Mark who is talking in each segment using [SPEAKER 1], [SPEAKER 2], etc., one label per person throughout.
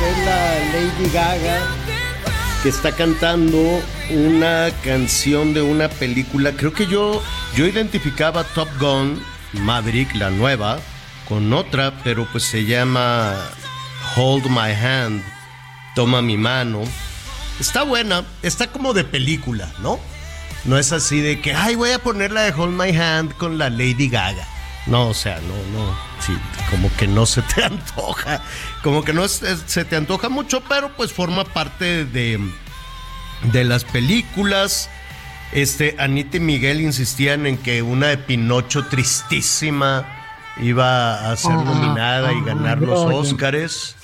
[SPEAKER 1] es la Lady Gaga que está cantando una canción de una película. Creo que yo, yo identificaba Top Gun, Maverick, la nueva, con otra, pero pues se llama Hold My Hand, Toma mi mano. Está buena, está como de película, ¿no? No es así de que, ay, voy a poner la de Hold My Hand con la Lady Gaga. No, o sea, no, no, sí, como que no se te antoja, como que no es- es- se te antoja mucho, pero pues forma parte de, de las películas. Este, Anita y Miguel insistían en que una de Pinocho tristísima iba a ser nominada y ganar los Óscares.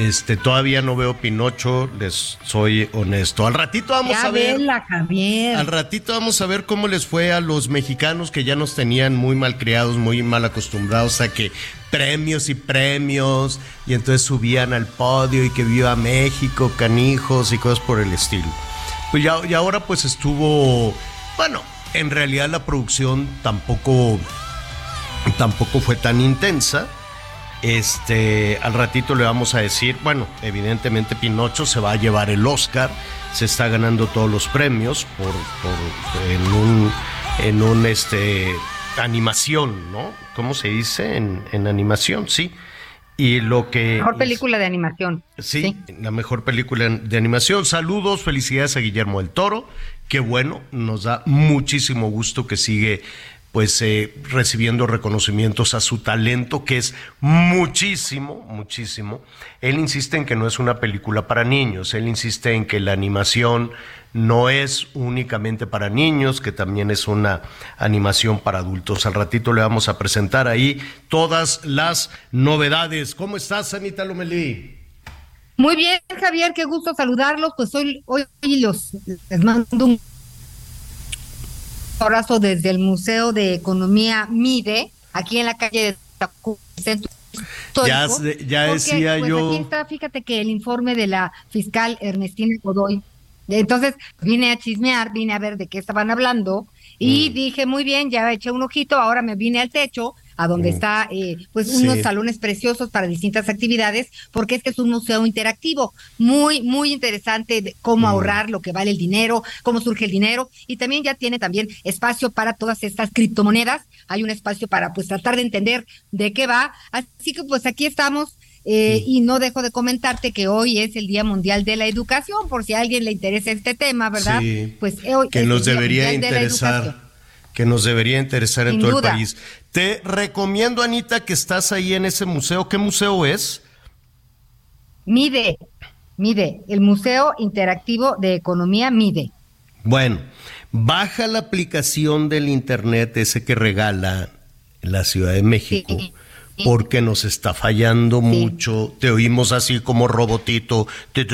[SPEAKER 1] Este, todavía no veo Pinocho, les soy honesto. Al ratito vamos
[SPEAKER 2] Ya
[SPEAKER 1] a ver.
[SPEAKER 2] vela, Javier.
[SPEAKER 1] Al ratito vamos a ver cómo les fue a los mexicanos que ya nos tenían muy mal criados, muy mal acostumbrados a que premios y premios, y entonces subían al podio y que viva México, canijos y cosas por el estilo. Pues ya, y ahora pues estuvo, bueno, en realidad la producción tampoco, tampoco fue tan intensa. Este, al ratito le vamos a decir, bueno, evidentemente Pinocho se va a llevar el Oscar, se está ganando todos los premios por, por- en un, en un este, animación, ¿no? ¿Cómo se dice? En, en animación, sí. Y lo que
[SPEAKER 2] Mejor película de animación.
[SPEAKER 1] Sí, la mejor película de animación. Saludos, felicidades a Guillermo del Toro. Qué bueno, nos da muchísimo gusto que sigue pues eh, recibiendo reconocimientos a su talento, que es muchísimo, muchísimo. Él insiste en que no es una película para niños, él insiste en que la animación no es únicamente para niños, que también es una animación para adultos. Al ratito le vamos a presentar ahí todas las novedades. ¿Cómo estás, Anita Lomelí?
[SPEAKER 2] Muy bien, Javier, qué gusto saludarlos. Pues hoy, hoy los les mando un abrazo desde el Museo de Economía MIDE, aquí en la calle de Tacu- Centro
[SPEAKER 1] Ya
[SPEAKER 2] porque,
[SPEAKER 1] decía
[SPEAKER 2] pues,
[SPEAKER 1] yo-
[SPEAKER 2] Aquí está, fíjate que el informe de la fiscal Ernestina Godoy. Entonces vine a chismear, vine a ver de qué estaban hablando y
[SPEAKER 1] Mm.
[SPEAKER 2] dije, muy bien, ya eché un ojito, ahora me vine al techo, a donde está eh, pues
[SPEAKER 1] Mm. Sí.
[SPEAKER 2] unos salones preciosos para distintas actividades, porque este es un museo interactivo, muy, muy interesante de cómo
[SPEAKER 1] Mm.
[SPEAKER 2] ahorrar lo que vale el dinero, cómo surge el dinero, y también ya tiene también espacio para todas estas criptomonedas, hay un espacio para pues tratar de entender de qué va, así que pues aquí estamos. eh, Y no dejo de comentarte que hoy es el Día Mundial de la Educación, por si a alguien le interesa este tema, ¿verdad?
[SPEAKER 1] Sí,
[SPEAKER 2] pues hoy
[SPEAKER 1] que nos debería
[SPEAKER 2] de
[SPEAKER 1] interesar. Que nos debería interesar en todo
[SPEAKER 2] duda.
[SPEAKER 1] el país. Te recomiendo, Anita, que estás ahí en ese museo. ¿Qué museo es?
[SPEAKER 2] Mide, mide, el Museo Interactivo de Economía Mide.
[SPEAKER 1] Bueno, baja la aplicación del internet ese que regala la Ciudad de México.
[SPEAKER 2] Sí.
[SPEAKER 1] Porque nos está fallando mucho, te oímos así como robotito, tu,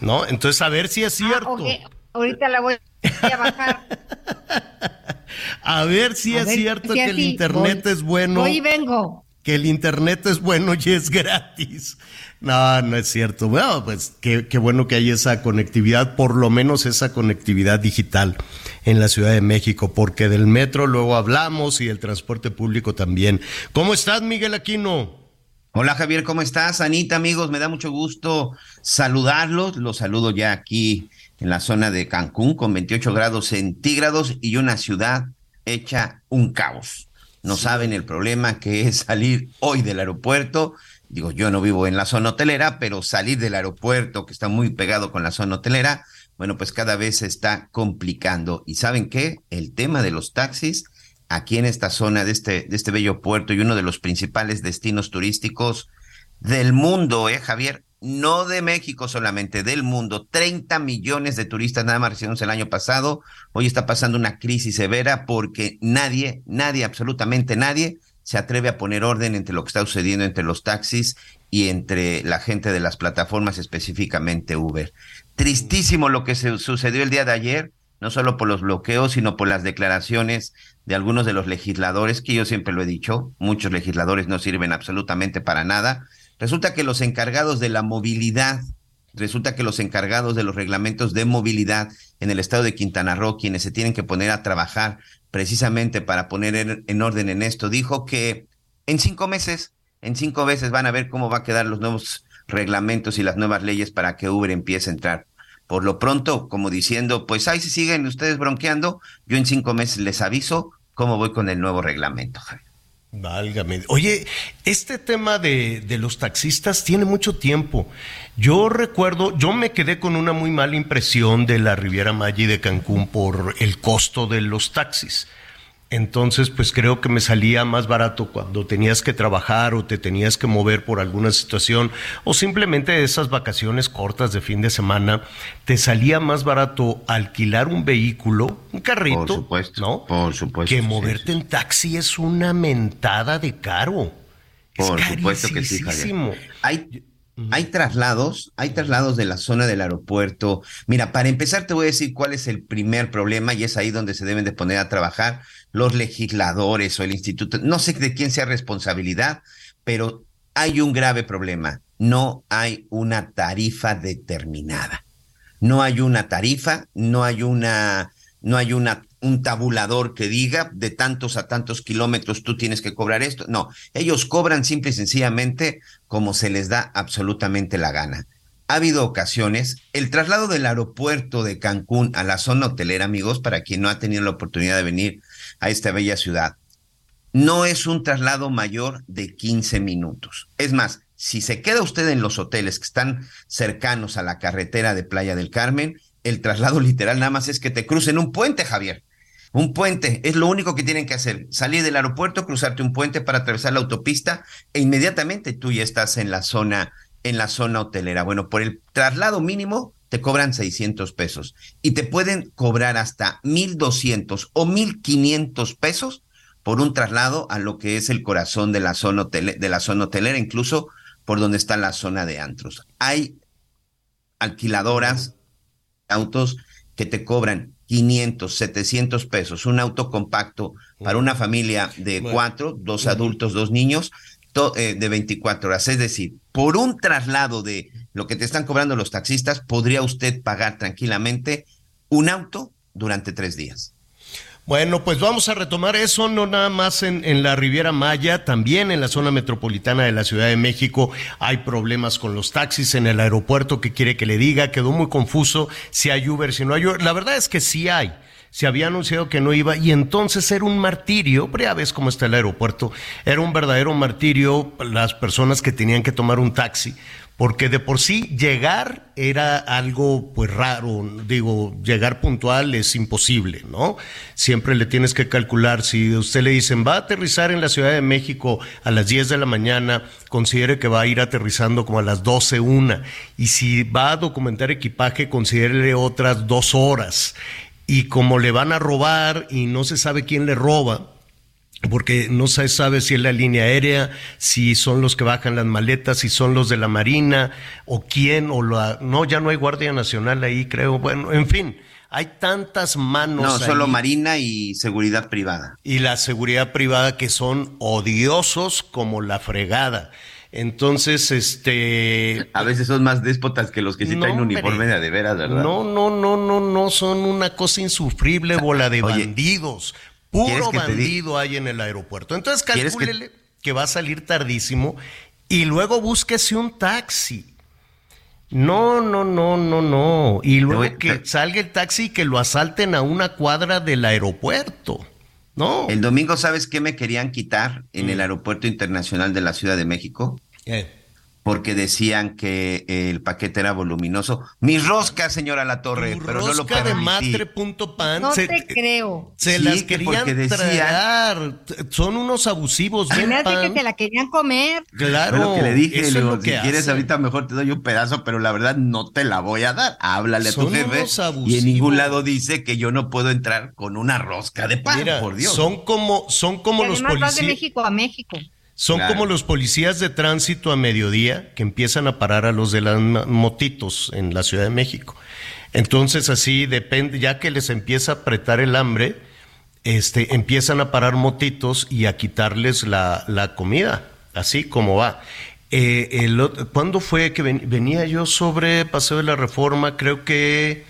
[SPEAKER 1] ¿no? Entonces, a ver si es cierto.
[SPEAKER 2] Ah, ok, Ahorita la voy a bajar.
[SPEAKER 1] A ver si
[SPEAKER 2] A
[SPEAKER 1] es
[SPEAKER 2] ver
[SPEAKER 1] cierto
[SPEAKER 2] si
[SPEAKER 1] que el internet
[SPEAKER 2] voy.
[SPEAKER 1] es bueno.
[SPEAKER 2] Voy y vengo.
[SPEAKER 1] que el internet es bueno y es gratis. No, no es cierto. Bueno, pues qué, qué bueno que hay esa conectividad, por lo menos esa conectividad digital en la Ciudad de México, porque del metro luego hablamos y del transporte público también. ¿Cómo estás, Miguel Aquino?
[SPEAKER 3] Hola Javier, ¿cómo estás? Anita, amigos, me da mucho gusto saludarlos. Los saludo ya aquí en la zona de Cancún con 28 grados centígrados y una ciudad hecha un caos. No saben el problema que es salir hoy del aeropuerto. Digo, yo no vivo en la zona hotelera, pero salir del aeropuerto, que está muy pegado con la zona hotelera, bueno, pues cada vez se está complicando. ¿Y saben qué? El tema de los taxis aquí en esta zona de este, de este bello puerto y uno de los principales destinos turísticos del mundo, ¿eh, Javier? No de México solamente, del mundo. 30 millones de turistas nada más recibimos el año pasado. Hoy está pasando una crisis severa porque nadie, nadie, absolutamente nadie, se atreve a poner orden entre lo que está sucediendo entre los taxis y entre la gente de las plataformas, específicamente Uber. Tristísimo lo que se sucedió el día de ayer, no solo por los bloqueos, sino por las declaraciones de algunos de los legisladores, que yo siempre lo he dicho, muchos legisladores no sirven absolutamente para nada. Resulta que los encargados de la movilidad, resulta que los encargados de los reglamentos de movilidad en el estado de Quintana Roo, quienes se tienen que poner a trabajar precisamente para poner en, en orden en esto, dijo que en cinco meses, en cinco meses van a ver cómo va a quedar los nuevos reglamentos y las nuevas leyes para que Uber empiece a entrar por lo pronto, como diciendo, pues ahí si siguen ustedes bronqueando, yo en cinco meses les aviso cómo voy con el nuevo reglamento, Javier.
[SPEAKER 1] Válgame. Oye, este tema de, de, los taxistas tiene mucho tiempo. Yo recuerdo, yo me quedé con una muy mala impresión de la Riviera Maya y de Cancún por el costo de los taxis. Entonces, pues creo que me salía más barato cuando tenías que trabajar o te tenías que mover por alguna situación o simplemente esas vacaciones cortas de fin de semana, te salía más barato alquilar un vehículo, un carrito,
[SPEAKER 3] por supuesto,
[SPEAKER 1] ¿no?
[SPEAKER 3] Por supuesto.
[SPEAKER 1] Que moverte sí, sí. en taxi es una mentada de caro.
[SPEAKER 3] Por
[SPEAKER 1] es
[SPEAKER 3] supuesto que sí,
[SPEAKER 1] carísimo.
[SPEAKER 3] Javier. Hay hay traslados, hay traslados de la zona del aeropuerto. Mira, para empezar te voy a decir cuál es el primer problema y es ahí donde se deben de poner a trabajar los legisladores o el instituto. No sé de quién sea responsabilidad, pero hay un grave problema. No hay una tarifa determinada. No hay una tarifa, no hay una, no hay una un tabulador que diga de tantos a tantos kilómetros tú tienes que cobrar esto. No, ellos cobran simple y sencillamente como se les da absolutamente la gana. Ha habido ocasiones, el traslado del aeropuerto de Cancún a la zona hotelera, amigos, para quien no ha tenido la oportunidad de venir a esta bella ciudad, no es un traslado mayor de 15 minutos. Es más, si se queda usted en los hoteles que están cercanos a la carretera de Playa del Carmen, el traslado literal nada más es que te crucen un puente, Javier. Un puente es lo único que tienen que hacer. Salir del aeropuerto, cruzarte un puente para atravesar la autopista e inmediatamente tú ya estás en la zona en la zona hotelera. Bueno, por el traslado mínimo te cobran 600 pesos y te pueden cobrar hasta 1200 o 1500 pesos por un traslado a lo que es el corazón de la zona hotelera, de la zona hotelera, incluso por donde está la zona de antros. Hay alquiladoras, autos que te cobran 500, 700 pesos, un auto compacto para una familia de cuatro, dos adultos, dos niños, eh, de 24 horas. Es decir, por un traslado de lo que te están cobrando los taxistas, podría usted pagar tranquilamente un auto durante tres días.
[SPEAKER 1] Bueno, pues vamos a retomar eso, no nada más en, en, la Riviera Maya, también en la zona metropolitana de la Ciudad de México hay problemas con los taxis en el aeropuerto, que quiere que le diga, quedó muy confuso si hay Uber, si no hay Uber. La verdad es que sí hay. Se había anunciado que no iba y entonces era un martirio, pero ya ves cómo está el aeropuerto, era un verdadero martirio las personas que tenían que tomar un taxi, porque de por sí llegar era algo pues raro, digo, llegar puntual es imposible, ¿no? Siempre le tienes que calcular, si usted le dicen va a aterrizar en la Ciudad de México a las 10 de la mañana, considere que va a ir aterrizando como a las 12, una, y si va a documentar equipaje, considere otras dos horas, y como le van a robar y no se sabe quién le roba, porque no se sabe si es la línea aérea, si son los que bajan las maletas, si son los de la Marina, o quién, o la... No, ya no hay Guardia Nacional ahí, creo. Bueno, en fin, hay tantas manos.
[SPEAKER 3] No, solo. Marina y seguridad privada.
[SPEAKER 1] Y la seguridad privada que son odiosos como la fregada. Entonces, este.
[SPEAKER 3] A veces son más déspotas que los que sí no, traen uniforme de, de veras, ¿verdad?
[SPEAKER 1] No, no, no, no, no, son una cosa insufrible, bola de Oye, bandidos. Puro bandido hay en el aeropuerto. Entonces calcúlele que... que... va a salir tardísimo y luego búsquese un taxi. No, no, no, no, no. Y luego
[SPEAKER 3] voy-
[SPEAKER 1] que salga el taxi y que lo asalten a una cuadra del aeropuerto. No.
[SPEAKER 3] El domingo, ¿sabes qué me querían quitar en
[SPEAKER 1] Mm.
[SPEAKER 3] el Aeropuerto Internacional de la Ciudad de México?
[SPEAKER 1] Eh,
[SPEAKER 3] Porque decían que el paquete era voluminoso. Mi rosca, señora La Torre,
[SPEAKER 1] tu
[SPEAKER 3] pero no lo
[SPEAKER 1] rosca de
[SPEAKER 3] permití.
[SPEAKER 1] matre.pan
[SPEAKER 2] No
[SPEAKER 1] se,
[SPEAKER 2] te creo.
[SPEAKER 1] se
[SPEAKER 3] Sí,
[SPEAKER 1] las
[SPEAKER 3] que
[SPEAKER 1] querían tragar. Son unos abusivos.
[SPEAKER 2] Me hace que
[SPEAKER 1] pan.
[SPEAKER 2] se la querían comer.
[SPEAKER 1] Claro.
[SPEAKER 3] Fue lo que le dije,
[SPEAKER 1] eso
[SPEAKER 3] le
[SPEAKER 1] es
[SPEAKER 3] digo,
[SPEAKER 1] lo
[SPEAKER 3] si
[SPEAKER 1] que
[SPEAKER 3] quieres ahorita mejor te doy un pedazo, pero la verdad no te la voy a dar. Háblale a tu
[SPEAKER 1] Son
[SPEAKER 3] jefe.
[SPEAKER 1] unos
[SPEAKER 3] Y
[SPEAKER 1] abusivos.
[SPEAKER 3] en ningún lado dice que yo no puedo entrar con una rosca de pan,
[SPEAKER 1] Mira,
[SPEAKER 3] por Dios.
[SPEAKER 1] son como, son como
[SPEAKER 2] Y
[SPEAKER 1] los
[SPEAKER 2] vas de
[SPEAKER 1] policías.
[SPEAKER 2] México a México.
[SPEAKER 1] Son
[SPEAKER 3] Claro.
[SPEAKER 1] como los policías de tránsito a mediodía que empiezan a parar a los de las motitos en la Ciudad de México. Entonces así depende, ya que les empieza a apretar el hambre, este, empiezan a parar motitos y a quitarles la, la comida, así como va. Eh, el ¿Cuándo fue que ven- venía yo sobre Paseo de la Reforma? Creo que...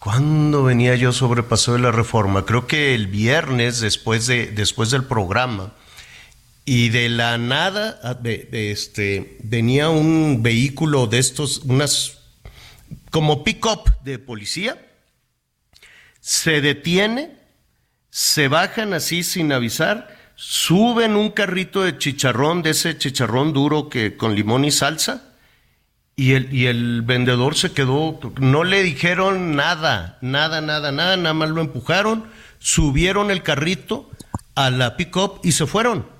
[SPEAKER 1] ¿Cuándo venía yo sobre Paseo de la Reforma? Creo que el viernes después, de, después del programa. Y de la nada, ah, de- este, venía un vehículo de estos, unas, como pick-up de policía, se detiene, se bajan así sin avisar, suben un carrito de chicharrón, de ese chicharrón duro que con limón y salsa, y el, y el vendedor se quedó, no le dijeron nada, nada, nada, nada, nada más lo empujaron, subieron el carrito a la pick-up y se fueron.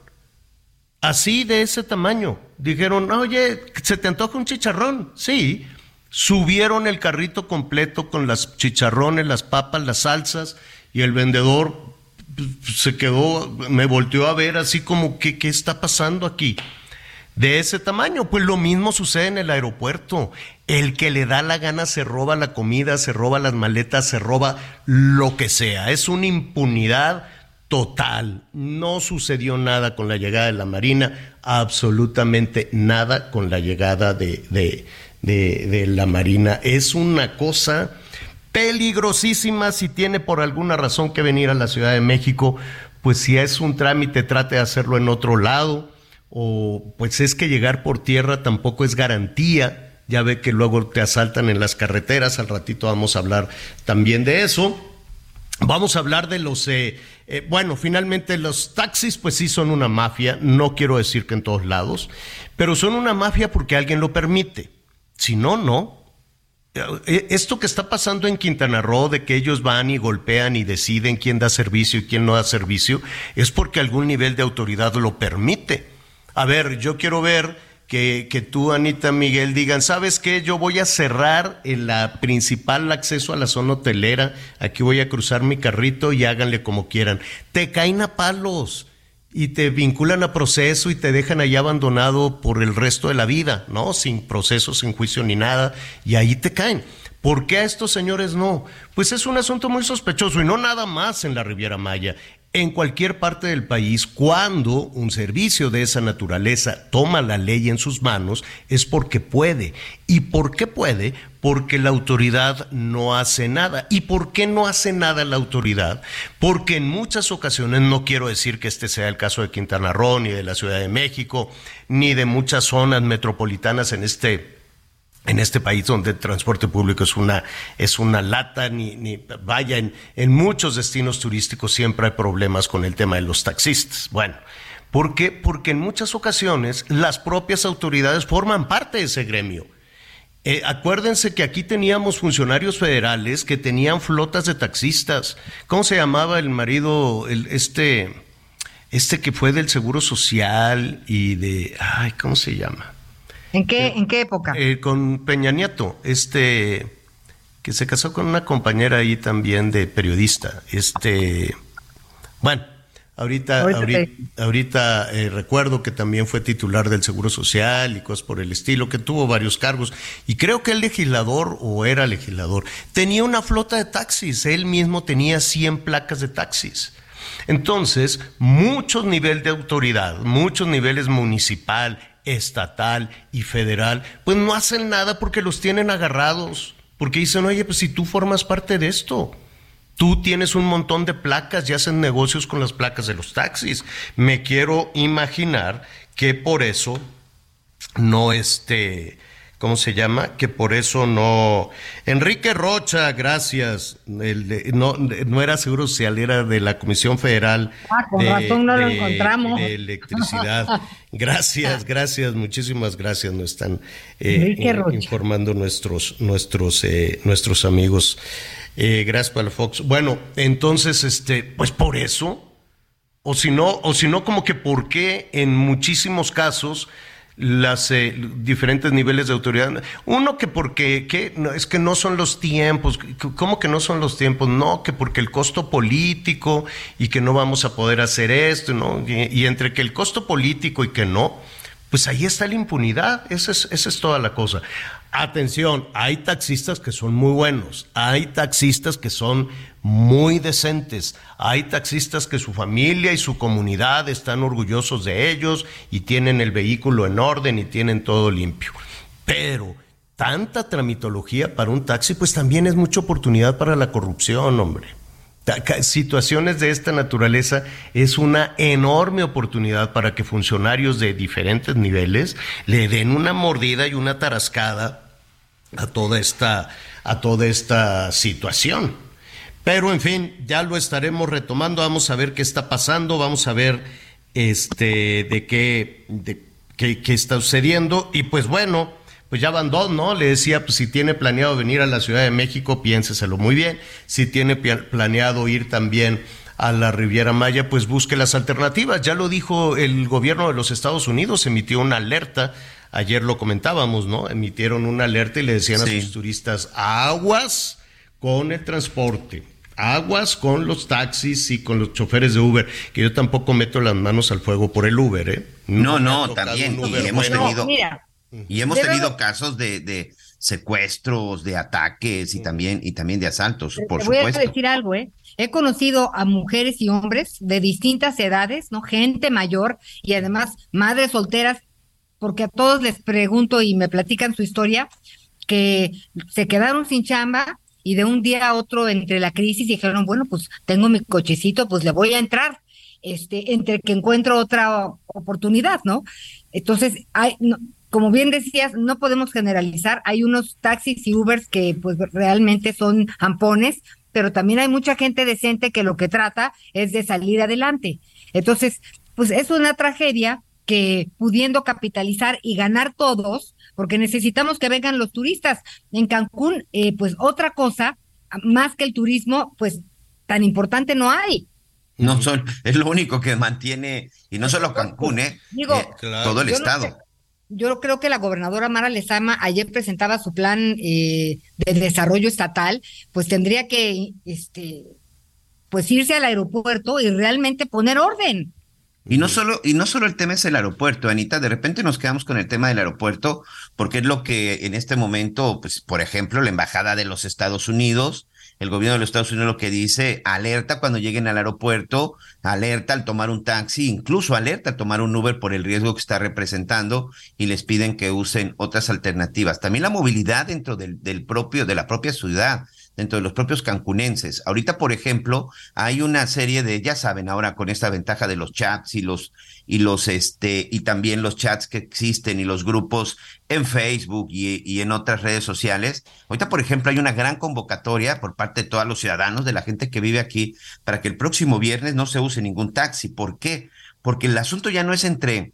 [SPEAKER 1] Así de ese tamaño. Dijeron, oye, ¿se te antoja un chicharrón? Sí. Subieron el carrito completo con las chicharrones, las papas, las salsas, y el vendedor pues, se quedó, me volteó a ver así como, ¿qué, qué está pasando aquí? De ese tamaño, pues lo mismo sucede en el aeropuerto. El que le da la gana se roba la comida, se roba las maletas, se roba lo que sea. Es una impunidad total. No sucedió nada con la llegada de la Marina, absolutamente nada con la llegada de, de, de- de la Marina. Es una cosa peligrosísima si tiene por alguna razón que venir a la Ciudad de México, pues si es un trámite trate de hacerlo en otro lado o pues es que llegar por tierra tampoco es garantía. Ya ve que luego te asaltan en las carreteras, al ratito vamos a hablar también de eso. Vamos a hablar de los, eh, eh, bueno, finalmente los taxis pues sí son una mafia, no quiero decir que en todos lados, pero son una mafia porque alguien lo permite. Si no, no. Eh, Esto que está pasando en Quintana Roo, de que ellos van y golpean y deciden quién da servicio y quién no da servicio, es porque algún nivel de autoridad lo permite. A ver, yo quiero ver que, que tú, Anita Miguel, digan, ¿sabes qué? Yo voy a cerrar el la principal acceso a la zona hotelera, aquí voy a cruzar mi carrito y háganle como quieran. Te caen a palos y te vinculan a proceso y te dejan ahí abandonado por el resto de la vida, ¿no? Sin proceso, sin juicio ni nada, y ahí te caen. ¿Por qué a estos señores no? Pues es un asunto muy sospechoso y no nada más en la Riviera Maya. En cualquier parte del país, cuando un servicio de esa naturaleza toma la ley en sus manos, es porque puede. ¿Y por qué puede? Porque la autoridad no hace nada. ¿Y por qué no hace nada la autoridad? Porque en muchas ocasiones, no quiero decir que este sea el caso de Quintana Roo, ni de la Ciudad de México, ni de muchas zonas metropolitanas en este en este país donde el transporte público es una, es una lata, ni, ni vaya, en, muchos destinos turísticos siempre hay problemas con el tema de los taxistas. Bueno, ¿por qué? Porque en muchas ocasiones las propias autoridades forman parte de ese gremio. Eh, acuérdense que aquí teníamos funcionarios federales que tenían flotas de taxistas. ¿Cómo se llamaba el marido, el, este, este que fue del Seguro Social y de, ay, ¿cómo se llama?
[SPEAKER 2] ¿En qué, ¿en qué época?
[SPEAKER 1] Eh, con Peña Nieto, este que se casó con una compañera ahí también de periodista. Este, bueno, ahorita,
[SPEAKER 2] Ahorita
[SPEAKER 1] ahorita,
[SPEAKER 2] te-
[SPEAKER 1] ahorita, eh, recuerdo que también fue titular del Seguro Social y cosas por el estilo, que tuvo varios cargos. Y creo que el legislador, o era legislador, tenía una flota de taxis. Él mismo tenía 100 placas de taxis. Entonces, muchos niveles de autoridad, muchos niveles municipal, estatal y federal, pues no hacen nada porque los tienen agarrados, porque dicen, oye, pues si tú formas parte de esto, tú tienes un montón de placas y hacen negocios con las placas de los taxis. Me quiero imaginar que por eso no este, ¿cómo se llama? Que por eso no. Enrique Rocha, gracias. El de- no, no era seguro si era de la Comisión Federal.
[SPEAKER 2] Ah, con
[SPEAKER 1] de,
[SPEAKER 2] razón no lo encontramos.
[SPEAKER 1] de electricidad. Gracias, gracias, muchísimas gracias. Nos están eh, in- informando nuestros, nuestros, eh, nuestros amigos. Eh, gracias, Palafox. Bueno, entonces, este, pues por eso. O si no, o si no, como que por qué en muchísimos casos las eh, diferentes niveles de autoridad. Uno que porque que es que no son los tiempos. ¿Cómo que no son los tiempos? No, que porque el costo político y que no vamos a poder hacer esto, ¿no? Y, y entre que el costo político y que no, pues ahí está la impunidad. Esa es, esa es toda la cosa. Atención, hay taxistas que son muy buenos, hay taxistas que son muy decentes, hay taxistas que su familia y su comunidad están orgullosos de ellos y tienen el vehículo en orden y tienen todo limpio. Pero tanta tramitología para un taxi, pues también es mucha oportunidad para la corrupción, hombre. Situaciones de esta naturaleza es una enorme oportunidad para que funcionarios de diferentes niveles le den una mordida y una tarascada a toda esta, a toda esta situación. Pero en fin, ya lo estaremos retomando, vamos a ver qué está pasando, vamos a ver este de qué, de qué, qué está sucediendo. Y pues bueno, pues ya van dos, ¿no? Le decía, pues si tiene planeado venir a la Ciudad de México, piénseselo muy bien. Si tiene planeado ir también a la Riviera Maya, pues busque las alternativas. Ya lo dijo el gobierno de los Estados Unidos, emitió una alerta. Ayer lo comentábamos, ¿no? Emitieron una alerta y le decían
[SPEAKER 3] Sí.
[SPEAKER 1] a sus turistas, aguas con el transporte, aguas con los taxis y con los choferes de Uber, que yo tampoco meto las manos al fuego por el Uber, ¿eh?
[SPEAKER 3] No, no, también, y hemos
[SPEAKER 1] bueno.
[SPEAKER 3] tenido-
[SPEAKER 2] No, mira,
[SPEAKER 3] Y hemos tenido casos de, de secuestros, de ataques y también, y también de asaltos, por
[SPEAKER 2] te voy a
[SPEAKER 3] supuesto.
[SPEAKER 2] decir algo, ¿eh? He conocido a mujeres y hombres de distintas edades, ¿no? Gente mayor y además madres solteras, porque a todos les pregunto y me platican su historia, que se quedaron sin chamba y de un día a otro entre la crisis dijeron, bueno, pues tengo mi cochecito, pues le voy a entrar, este, entre que encuentro otra oportunidad, ¿no? Entonces, hay, como bien decías, no podemos generalizar. Hay unos taxis y Ubers que pues realmente son ampones, pero también hay mucha gente decente que lo que trata es de salir adelante. Entonces, pues es una tragedia que pudiendo capitalizar y ganar todos, porque necesitamos que vengan los turistas. En Cancún, eh, pues otra cosa, más que el turismo, pues tan importante no hay.
[SPEAKER 3] No son, es lo único que mantiene, y no solo Cancún, ¿eh?
[SPEAKER 2] Digo,
[SPEAKER 3] Eh,
[SPEAKER 1] Claro.
[SPEAKER 3] todo el
[SPEAKER 2] yo
[SPEAKER 3] estado.
[SPEAKER 2] yo creo que la gobernadora Mara Lezama ayer presentaba su plan eh, de desarrollo estatal, pues tendría que este pues irse al aeropuerto y realmente poner orden.
[SPEAKER 3] Y no solo, y no solo el tema es el aeropuerto, Anita, de repente nos quedamos con el tema del aeropuerto, porque es lo que en este momento, pues, por ejemplo, la Embajada de los Estados Unidos, el gobierno de los Estados Unidos lo que dice, alerta cuando lleguen al aeropuerto, alerta al tomar un taxi, incluso alerta al tomar un Uber por el riesgo que está representando y les piden que usen otras alternativas. También la movilidad dentro del, del propio, de la propia ciudad dentro de los propios cancunenses. Ahorita, por ejemplo, hay una serie de, ya saben, ahora con esta ventaja de los chats y los, y los, este, y también los chats que existen y los grupos en Facebook y, en otras redes sociales. Ahorita, por ejemplo, hay una gran convocatoria por parte de todos los ciudadanos, de la gente que vive aquí, para que el próximo viernes no se use ningún taxi. ¿Por qué? Porque el asunto ya no es entre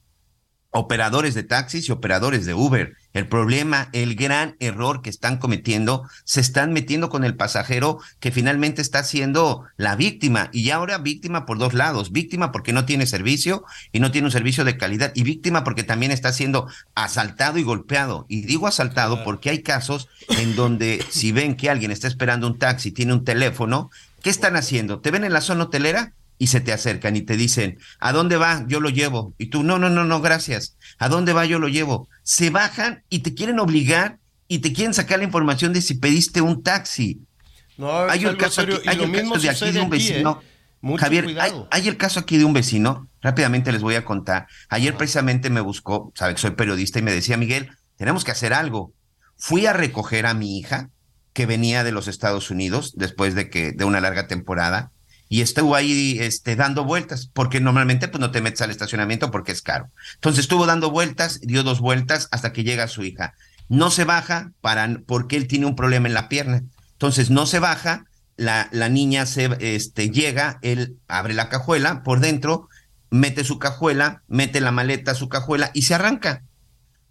[SPEAKER 3] operadores de taxis y operadores de Uber. El problema, el gran error que están cometiendo, se están metiendo con el pasajero que finalmente está siendo la víctima y ahora víctima por dos lados, víctima porque no tiene servicio y no tiene un servicio de calidad y víctima porque también está siendo asaltado y golpeado. Y digo asaltado porque hay casos en donde si ven que alguien está esperando un taxi, tiene un teléfono, ¿qué están haciendo? ¿Te ven en la zona hotelera? Y se te acercan y te dicen, ¿a dónde va? Yo lo llevo. Y tú, no, no, no, no, gracias. ¿A dónde va? Yo lo llevo. Se bajan y te quieren obligar y te quieren sacar la información de si pediste un taxi.
[SPEAKER 1] No,
[SPEAKER 3] hay
[SPEAKER 1] algo
[SPEAKER 3] caso
[SPEAKER 1] serio,
[SPEAKER 3] aquí, hay
[SPEAKER 1] mismo
[SPEAKER 3] caso de aquí de un
[SPEAKER 1] aquí, ¿eh?
[SPEAKER 3] vecino.
[SPEAKER 1] Mucho
[SPEAKER 3] Javier, hay el caso aquí de un vecino, rápidamente les voy a contar. Ayer precisamente me buscó, sabe que soy periodista y me decía, Miguel, tenemos que hacer algo. Fui a recoger a mi hija, que venía de los Estados Unidos después de que de una larga temporada, y estuvo ahí este, dando vueltas, porque normalmente pues no te metes al estacionamiento porque es caro. Entonces estuvo dando vueltas, dio dos vueltas hasta que llega su hija. No se baja para, porque él tiene un problema en la pierna. Entonces no se baja, la, la niña se este, llega, él abre la cajuela por dentro, mete su cajuela, mete la maleta a su cajuela y se arranca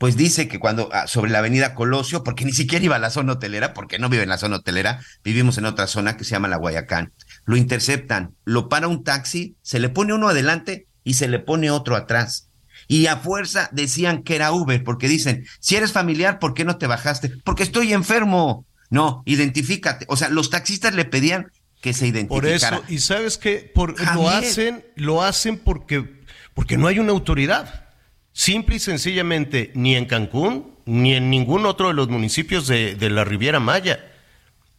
[SPEAKER 3] pues dice que cuando ah, sobre la avenida Colosio, porque ni siquiera iba a la zona hotelera, porque no vive en la zona hotelera, vivimos en otra zona que se llama la Guayacán. Lo interceptan, lo para un taxi, se le pone uno adelante y se le pone otro atrás. Y a fuerza decían que era Uber, porque dicen, si eres familiar, ¿por qué no te bajaste? Porque estoy enfermo. No, identifícate. O sea, los taxistas le pedían que se identificara.
[SPEAKER 1] Por eso, y sabes que lo hacen, lo hacen porque, porque no hay una autoridad. Simple y sencillamente, ni en Cancún, ni en ningún otro de los municipios de, la Riviera Maya.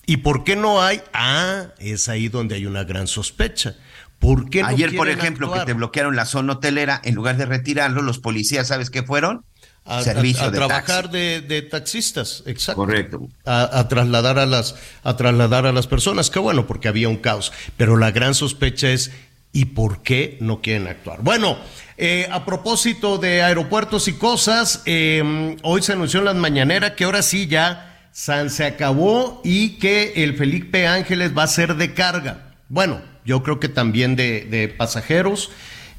[SPEAKER 1] ¿Y por qué no hay? Ah, es ahí donde hay una gran sospecha. ¿Por qué no
[SPEAKER 3] Ayer, por ejemplo, que te bloquearon la zona hotelera, en lugar de retirarlo, los policías, ¿sabes qué fueron?
[SPEAKER 1] A, Servicio a, trabajar de, taxistas, exacto.
[SPEAKER 3] Correcto.
[SPEAKER 1] A, trasladar a las, a trasladar a las personas. Qué bueno, porque había un caos. Pero la gran sospecha es, ¿y por qué no quieren actuar? Bueno, eh, a propósito de aeropuertos y cosas, em, hoy se anunció en las mañaneras que ahora sí ya San se acabó y que el Felipe Ángeles va a ser de carga. Bueno, yo creo que también de, pasajeros.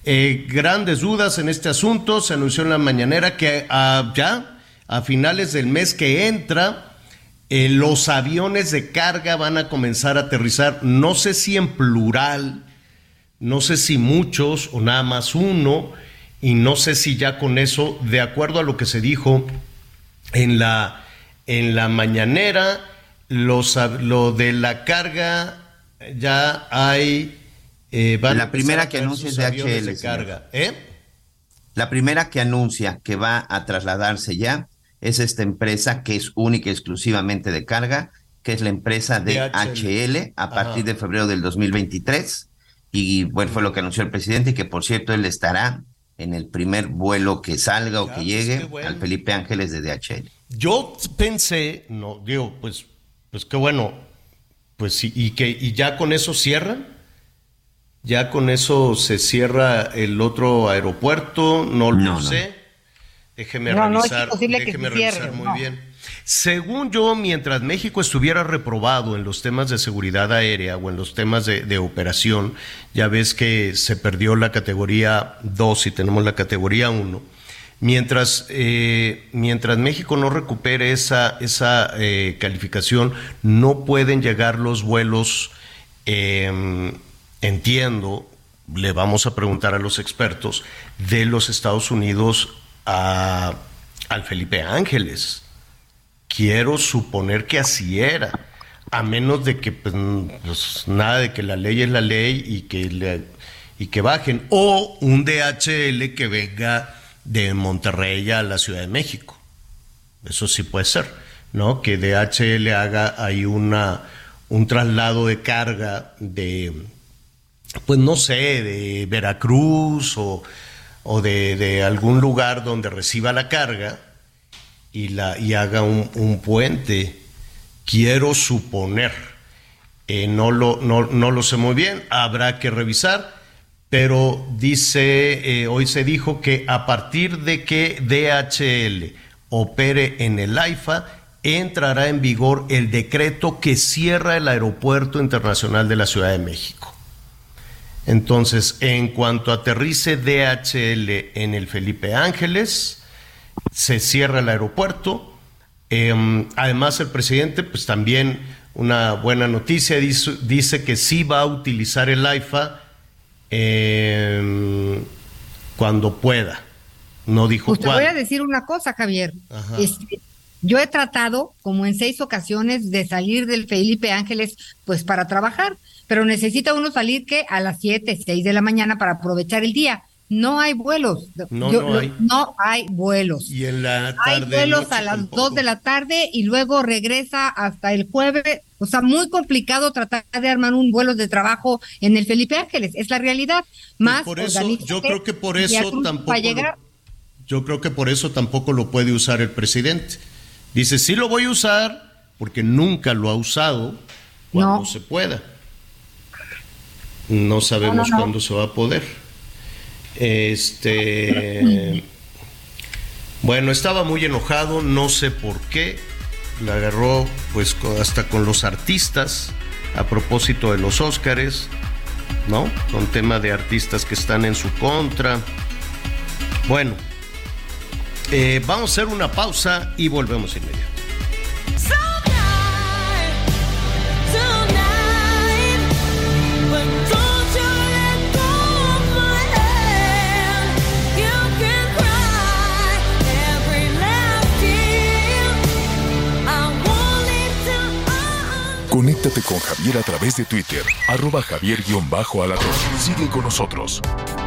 [SPEAKER 1] Eh, grandes dudas en este asunto. Se anunció en la mañanera que ah, ya a finales del mes que entra, eh, los aviones de carga van a comenzar a aterrizar, no sé si en plural, no sé si muchos o nada más uno, y no sé si ya con eso, de acuerdo a lo que se dijo en la, en la mañanera, los, lo de la carga ya hay...
[SPEAKER 3] Eh, la primera que anuncia es de HL. carga. ¿Eh? La primera que anuncia que va a trasladarse ya es esta empresa que es única y exclusivamente de carga, que es la empresa de HL, a partir de febrero del 2023 y bueno, fue lo que anunció el presidente y que por cierto él estará en el primer vuelo que salga o que pues, llegue al Felipe Ángeles de DHL.
[SPEAKER 1] Yo pensé, no, digo, pues, pues qué bueno, pues sí, y que y ya con eso cierran, ya con eso se cierra el otro aeropuerto, no lo sé. Déjeme revisar, déjeme revisar muy bien. Según yo, mientras México estuviera reprobado en los temas de seguridad aérea o en los temas de, operación, ya ves que se perdió la categoría 2 y tenemos la categoría 1. Mientras, eh, mientras México no recupere esa, esa eh, calificación, no pueden llegar los vuelos, em, entiendo, le vamos a preguntar a los expertos, de los Estados Unidos a, al Felipe Ángeles. Quiero suponer que así era, a menos de que pues, pues, nada de que la ley es la ley y que, y que bajen, o un DHL que venga de Monterrey a la Ciudad de México. Eso sí puede ser, ¿no? Que DHL haga ahí una, un traslado de carga de, pues no sé, de Veracruz o, o de, de algún lugar donde reciba la carga y, la, y haga un, puente. Quiero suponer, eh, no, lo, no, lo sé muy bien, habrá que revisar, pero dice, eh, hoy se dijo que a partir de que DHL opere en el AIFA, entrará en vigor el decreto que cierra el Aeropuerto Internacional de la Ciudad de México. Entonces, en cuanto aterrice DHL en el Felipe Ángeles, se cierra el aeropuerto. Em, además, el presidente, pues también una buena noticia, dice, que sí va a utilizar el AIFA em, cuando pueda. No dijo
[SPEAKER 2] pues Te voy a decir una cosa, Javier. Este, yo he tratado, como en seis ocasiones, de salir del Felipe Ángeles, pues para trabajar, pero necesita uno salir que a las 7, 6 de la mañana para aprovechar el día. No hay vuelos. No, no, hay. no hay vuelos.
[SPEAKER 1] Y en la
[SPEAKER 2] tarde. Hay vuelos a las 2 de la tarde y luego regresa hasta el jueves. O sea, muy complicado tratar de armar un vuelo de trabajo en el Felipe Ángeles. Es la realidad. Pues Más
[SPEAKER 1] por eso, yo creo que por eso tampoco. yo creo que por eso tampoco lo puede usar el presidente. Dice, sí lo voy a usar porque nunca lo ha usado cuando se pueda. no sabemos cuándo se va a poder. Este. Bueno, estaba muy enojado, no sé por qué. La agarró, pues, hasta con los artistas a propósito de los Óscares, ¿no? Con tema de artistas que están en su contra. Bueno, eh, vamos a hacer una pausa y volvemos inmediato.
[SPEAKER 4] Conéctate con Javier a través de Twitter, arroba javier-alatón. Sigue con nosotros.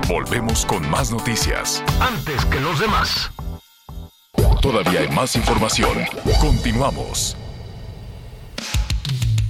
[SPEAKER 4] Volvemos con más noticias.
[SPEAKER 5] Antes que los demás.
[SPEAKER 4] Todavía hay más información. Continuamos.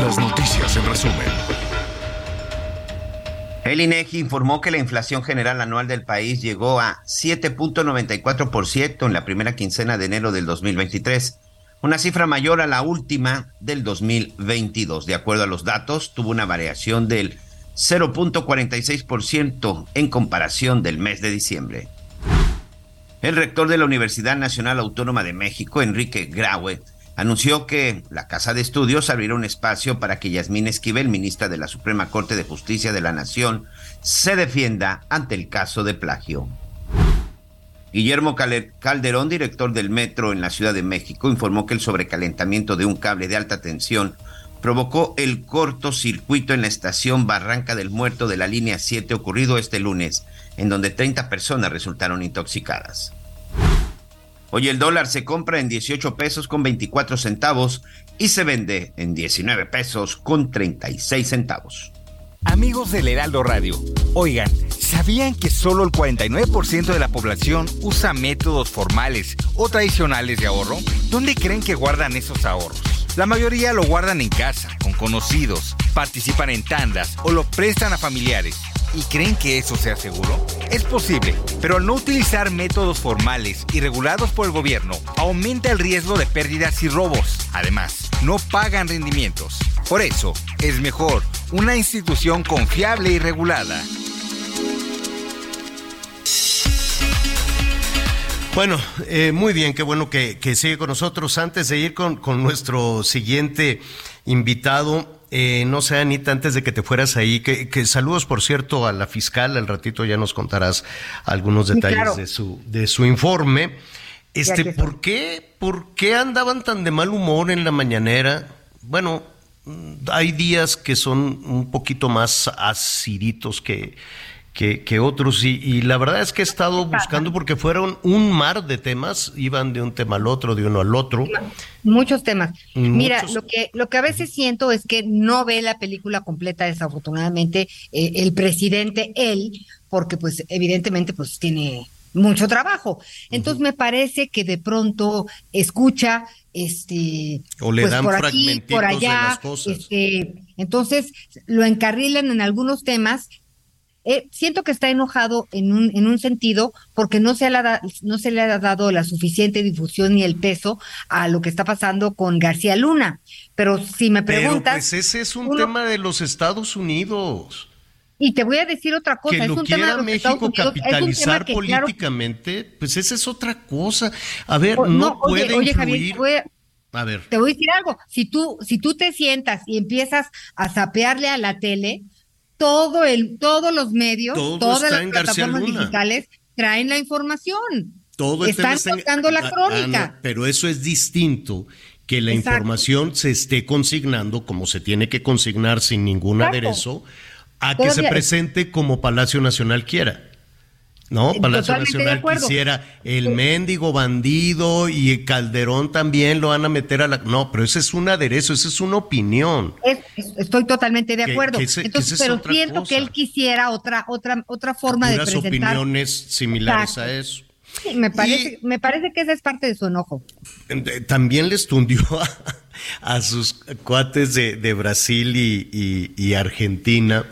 [SPEAKER 4] Las noticias en resumen.
[SPEAKER 3] El INEGI informó que la inflación general anual del país llegó a 7.94% en la primera quincena de enero del 2023, una cifra mayor a la última del 2022. De acuerdo a los datos, tuvo una variación del 0.46% en comparación del mes de diciembre. El rector de la Universidad Nacional Autónoma de México, Enrique Graue, anunció que la Casa de Estudios abrirá un espacio para que Yasmín Esquivel, ministra de la Suprema Corte de Justicia de la Nación, se defienda ante el caso de plagio. Guillermo Calderón, director del metro en la Ciudad de México, informó que el sobrecalentamiento de un cable de alta tensión provocó el cortocircuito en la estación Barranca del Muerto de la línea 7 ocurrido este lunes, en donde 30 personas resultaron intoxicadas. Hoy el dólar se compra en 18 pesos con 24 centavos y se vende en 19 pesos con 36 centavos.
[SPEAKER 6] Amigos del Heraldo Radio, oigan, ¿sabían que solo el 49% de la población usa métodos formales o tradicionales de ahorro? ¿Dónde creen que guardan esos ahorros? La mayoría lo guardan en casa, con conocidos, participan en tandas o lo prestan a familiares. ¿Y creen que eso sea seguro? Es posible, pero al no utilizar métodos formales y regulados por el gobierno, aumenta el riesgo de pérdidas y robos. Además, no pagan rendimientos. Por eso, es mejor una institución confiable y regulada.
[SPEAKER 1] Bueno, eh, muy bien, qué bueno que, sigue con nosotros. Antes de ir con nuestro siguiente invitado, eh, no sé, Anita, antes de que te fueras ahí, que, que, saludos, por cierto, a la fiscal. Al ratito ya nos contarás algunos detalles sí, claro. de, su, de su informe. Este, ¿por qué, ¿Por qué andaban tan de mal humor en la mañanera? Bueno, hay días que son un poquito más aciditos que, que, que otros y, y, la verdad es que he estado buscando porque fueron un mar de temas, iban de un tema al otro, de uno al otro.
[SPEAKER 2] Muchos temas. Muchos. Mira, lo que, lo que a veces siento es que no ve la película completa, desafortunadamente, eh, el presidente, él, porque pues evidentemente pues tiene mucho trabajo. Entonces uh -huh. me parece que de pronto escucha este
[SPEAKER 1] o le
[SPEAKER 2] pues,
[SPEAKER 1] dan
[SPEAKER 2] por aquí, por allá,
[SPEAKER 1] de las cosas.
[SPEAKER 2] Este, entonces lo encarrilan en algunos temas eh, siento que está enojado en un, en un sentido porque no se, la, no se le ha dado la suficiente difusión ni el peso a lo que está pasando con García Luna. Pero si me preguntas...
[SPEAKER 1] Pero pues ese es un uno, tema de los Estados Unidos.
[SPEAKER 2] Y te voy a decir otra cosa.
[SPEAKER 1] Que
[SPEAKER 2] es
[SPEAKER 1] lo
[SPEAKER 2] un
[SPEAKER 1] quiera
[SPEAKER 2] tema de los
[SPEAKER 1] México
[SPEAKER 2] Estados Unidos,
[SPEAKER 1] capitalizar
[SPEAKER 2] que,
[SPEAKER 1] políticamente, claro, pues esa es otra cosa. A ver,
[SPEAKER 2] o,
[SPEAKER 1] no,
[SPEAKER 2] no,
[SPEAKER 1] puede
[SPEAKER 2] oye, oye,
[SPEAKER 1] influir...
[SPEAKER 2] Javier, a
[SPEAKER 1] ver.
[SPEAKER 2] Te voy a decir algo. Si tú, si tú te sientas y empiezas a sapearle a la tele, todo el, todos los medios,
[SPEAKER 1] Todo
[SPEAKER 2] todas las plataformas digitales traen la información.
[SPEAKER 1] Todo
[SPEAKER 2] Están
[SPEAKER 1] está
[SPEAKER 2] contando la
[SPEAKER 1] Ah,
[SPEAKER 2] crónica.
[SPEAKER 1] ah, no, pero eso es distinto que la
[SPEAKER 2] Exacto.
[SPEAKER 1] información se esté consignando como se tiene que consignar sin ningún
[SPEAKER 2] Exacto.
[SPEAKER 1] aderezo a que se presente como Palacio Nacional quiera. No, Palacio
[SPEAKER 2] totalmente
[SPEAKER 1] Nacional quisiera el mendigo bandido y Calderón también lo van a meter a la... No, pero ese es un aderezo, esa es una opinión.
[SPEAKER 2] Es- es- estoy totalmente de acuerdo.
[SPEAKER 1] que ese- que
[SPEAKER 2] Entonces, pero siento que él quisiera otra, otra, otra forma de presentar.
[SPEAKER 1] opiniones similares
[SPEAKER 2] Exacto.
[SPEAKER 1] a eso.
[SPEAKER 2] Sí, me parece, me parece que esa es parte de su enojo.
[SPEAKER 1] También les tundió a, a sus cuates de, de Brasil y, y- y Argentina.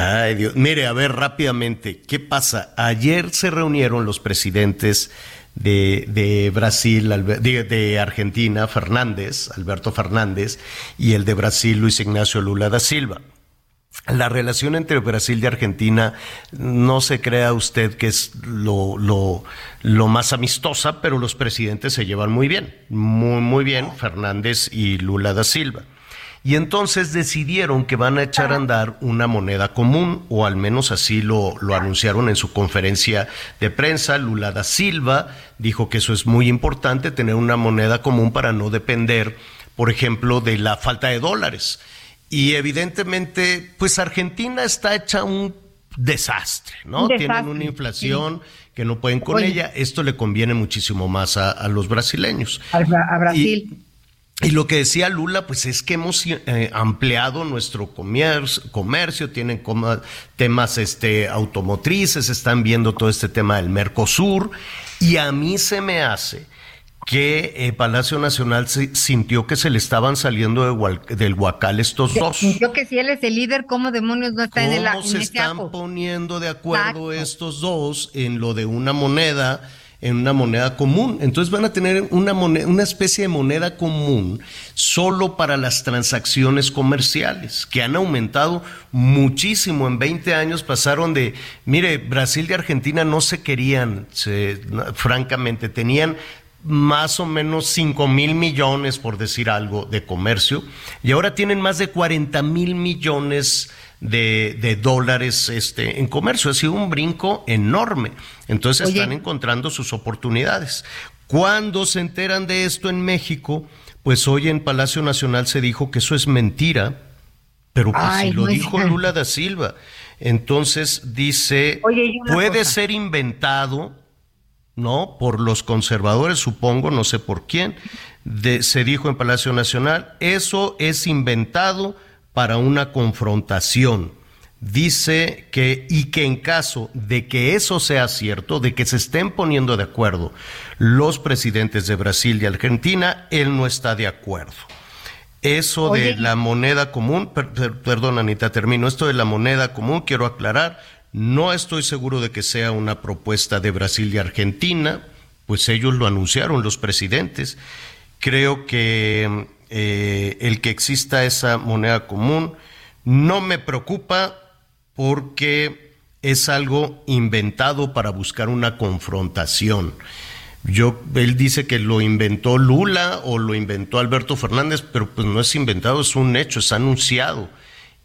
[SPEAKER 1] Ay, Dios. Mire, a ver rápidamente, ¿qué pasa? Ayer se reunieron los presidentes de, de Brasil, de, de Argentina, Fernández, Alberto Fernández, y el de Brasil, Luis Ignacio Lula da Silva. La relación entre Brasil y Argentina no se crea usted que es lo, lo, lo más amistosa, pero los presidentes se llevan muy bien, muy, muy bien, Fernández y Lula da Silva. Y entonces decidieron que van a echar a andar una moneda común, o al menos así lo, lo anunciaron en su conferencia de prensa. Lula da Silva dijo que eso es muy importante, tener una moneda común para no depender, por ejemplo, de la falta de dólares. Y evidentemente, pues Argentina está hecha un desastre, ¿no? Tienen una inflación que no pueden con
[SPEAKER 2] Oye.
[SPEAKER 1] ella. Esto le conviene muchísimo más a, a los brasileños.
[SPEAKER 2] A Brasil.
[SPEAKER 1] Y lo que decía Lula, pues es que hemos eh, ampliado nuestro comercio, comercio tienen coma- temas este, automotrices, están viendo todo este tema del Mercosur, y a mí se me hace que eh, Palacio Nacional se- sintió que se le estaban saliendo de hual- del huacal estos dos.
[SPEAKER 2] Yo que si él es el líder, ¿cómo demonios no está en, el,
[SPEAKER 1] ¿Cómo se están
[SPEAKER 2] ajo?
[SPEAKER 1] poniendo de acuerdo
[SPEAKER 2] Exacto.
[SPEAKER 1] estos dos en lo de una moneda, en una moneda común? Entonces van a tener una, moneda, una especie de moneda común solo para las transacciones comerciales, que han aumentado muchísimo en 20 años. Pasaron de, mire, Brasil y Argentina no se querían, francamente, tenían más o menos 5 mil millones, por decir algo, de comercio, y ahora tienen más de 40 mil millones de, de dólares este, en comercio. Ha sido un brinco enorme. Entonces
[SPEAKER 2] Oye.
[SPEAKER 1] están encontrando sus oportunidades. Cuando se enteran de esto en México, pues hoy en Palacio Nacional se dijo que eso es mentira, pero pues
[SPEAKER 2] Ay,
[SPEAKER 1] si lo
[SPEAKER 2] no es-
[SPEAKER 1] dijo Lula da Silva. Entonces dice,
[SPEAKER 2] Oye,
[SPEAKER 1] puede
[SPEAKER 2] cosa.
[SPEAKER 1] ser inventado, ¿no? Por los conservadores, supongo, no sé por quién, de- se dijo en Palacio Nacional, eso es inventado para una confrontación. Dice que, y que en caso de que eso sea cierto, de que se estén poniendo de acuerdo los presidentes de Brasil y Argentina, él no está de acuerdo. Eso
[SPEAKER 2] Oye,
[SPEAKER 1] de la moneda común, per- per- perdón Anita, termino, esto de la moneda común, quiero aclarar, no estoy seguro de que sea una propuesta de Brasil y Argentina, pues ellos lo anunciaron, los presidentes. Creo que eh, el que exista esa moneda común no me preocupa porque es algo inventado para buscar una confrontación. Yo, él dice que lo inventó Lula o lo inventó Alberto Fernández, pero pues no es inventado, es un hecho, es anunciado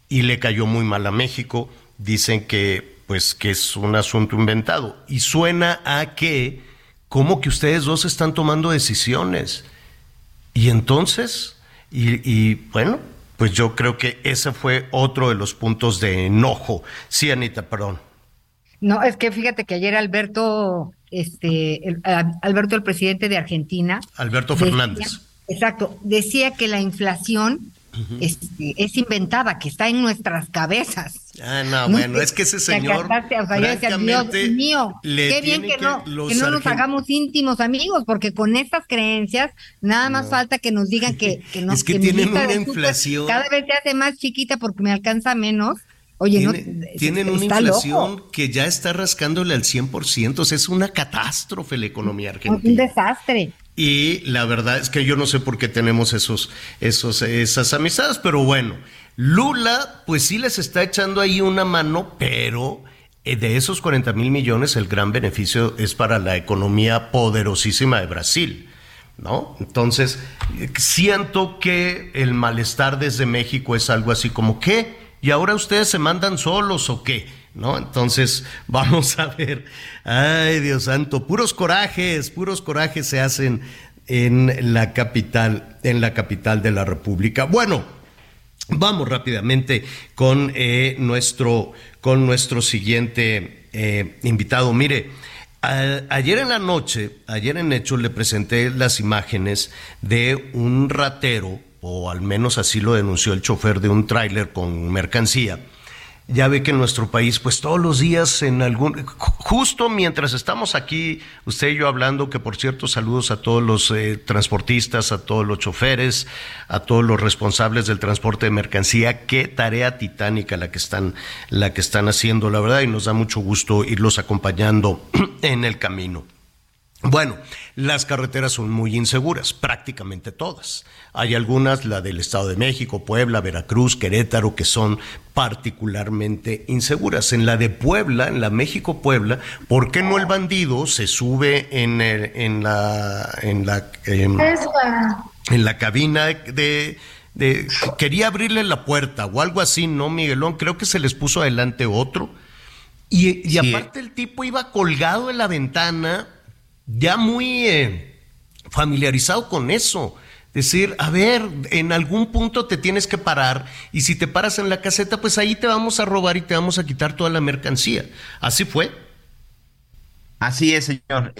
[SPEAKER 1] y le cayó muy mal a México. Dicen que pues que es un asunto inventado y suena a que como que ustedes dos están tomando decisiones. Y entonces, y, y, bueno, pues yo creo que ese fue otro de los puntos de enojo. Sí, Anita, perdón.
[SPEAKER 2] No, es que fíjate que ayer Alberto, este, el- Alberto, el presidente de Argentina.
[SPEAKER 1] Alberto
[SPEAKER 2] decía-
[SPEAKER 1] Fernández.
[SPEAKER 2] exacto, decía que la inflación este, es inventada, que está en nuestras cabezas.
[SPEAKER 1] Ah, no,
[SPEAKER 2] No
[SPEAKER 1] bueno, es que ese señor,
[SPEAKER 2] acasaste, o sea, yo decía, Dios mío, qué bien que, no, que no nos hagamos íntimos amigos, porque con estas creencias nada más
[SPEAKER 1] No.
[SPEAKER 2] falta que nos digan que, que no.
[SPEAKER 1] Es que tienen una inflación.
[SPEAKER 2] Cada vez se hace más chiquita porque me alcanza menos. Oye, no,
[SPEAKER 1] Tiene-
[SPEAKER 2] es-
[SPEAKER 1] tienen una inflación
[SPEAKER 2] loco.
[SPEAKER 1] que ya está rascándole al 100%, o sea, es una catástrofe la economía
[SPEAKER 2] Es
[SPEAKER 1] argentina.
[SPEAKER 2] un desastre.
[SPEAKER 1] Y la verdad es que yo no sé por qué tenemos esos, esos, esas amistades, pero bueno, Lula, pues sí les está echando ahí una mano, pero eh, de esos 40 mil millones, el gran beneficio es para la economía poderosísima de Brasil. ¿No? Entonces, siento que el malestar desde México es algo así como, ¿qué? ¿Y ahora ustedes se mandan solos o qué? ¿No? Entonces, vamos a ver. Ay, Dios santo, puros corajes, puros corajes se hacen en la capital, en la capital de la República. Bueno, vamos rápidamente con eh, nuestro, con nuestro siguiente eh, invitado. Mire, ayer en la noche, ayer en Hechos le presenté las imágenes de un ratero, o al menos así lo denunció el chofer de un tráiler con mercancía. Ya ve que en nuestro país, pues todos los días en algún, ju- justo mientras estamos aquí, usted y yo hablando, que por cierto saludos a todos los eh, transportistas, a todos los choferes, a todos los responsables del transporte de mercancía, qué tarea titánica la que están, la que están haciendo, la verdad, y nos da mucho gusto irlos acompañando en el camino. Bueno, las carreteras son muy inseguras, prácticamente todas. Hay algunas, la del Estado de México, Puebla, Veracruz, Querétaro, que son particularmente inseguras. En la de Puebla, en la México-Puebla, ¿por qué no el bandido se sube en, el- en la... En la en la cabina de, de- quería abrirle la puerta o algo así, ¿no, Miguelón? Creo que se les puso adelante otro. Y, y aparte el tipo iba colgado en la ventana, ya muy eh, familiarizado con eso. Decir, a ver, en algún punto te tienes que parar y si te paras en la caseta, pues ahí te vamos a robar y te vamos a quitar toda la mercancía. Así fue.
[SPEAKER 3] Así es, señor.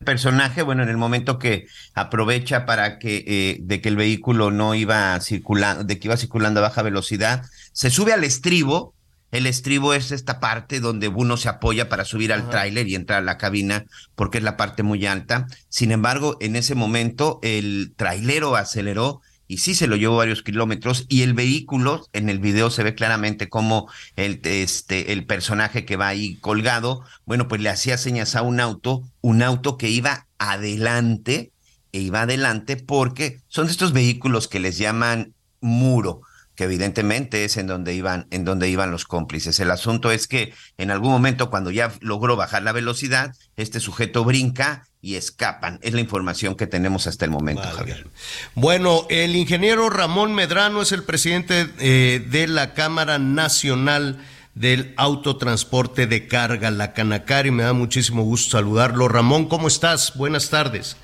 [SPEAKER 3] El personaje, bueno, en el momento que aprovecha para que eh, de que el vehículo no iba circulando, de que iba circulando a baja velocidad, se sube al estribo. El estribo es esta parte donde uno se apoya para subir al tráiler y entrar a la cabina porque es la parte muy alta. Sin embargo, en ese momento el trailero aceleró y sí se lo llevó varios kilómetros y el vehículo, en el video se ve claramente como el, este, el personaje que va ahí colgado, bueno, pues le hacía señas a un auto, un auto que iba adelante, e iba adelante porque son de estos vehículos que les llaman muro que evidentemente es en donde iban, en donde iban los cómplices. El asunto es que en algún momento, cuando ya logró bajar la velocidad, este sujeto brinca y escapan. Es la información que tenemos hasta el momento, Javier.
[SPEAKER 1] Bueno, el ingeniero Ramón Medrano es el presidente eh, de la Cámara Nacional del Autotransporte de Carga, la Canacar, y me da muchísimo gusto saludarlo. Ramón, ¿cómo estás? Buenas tardes.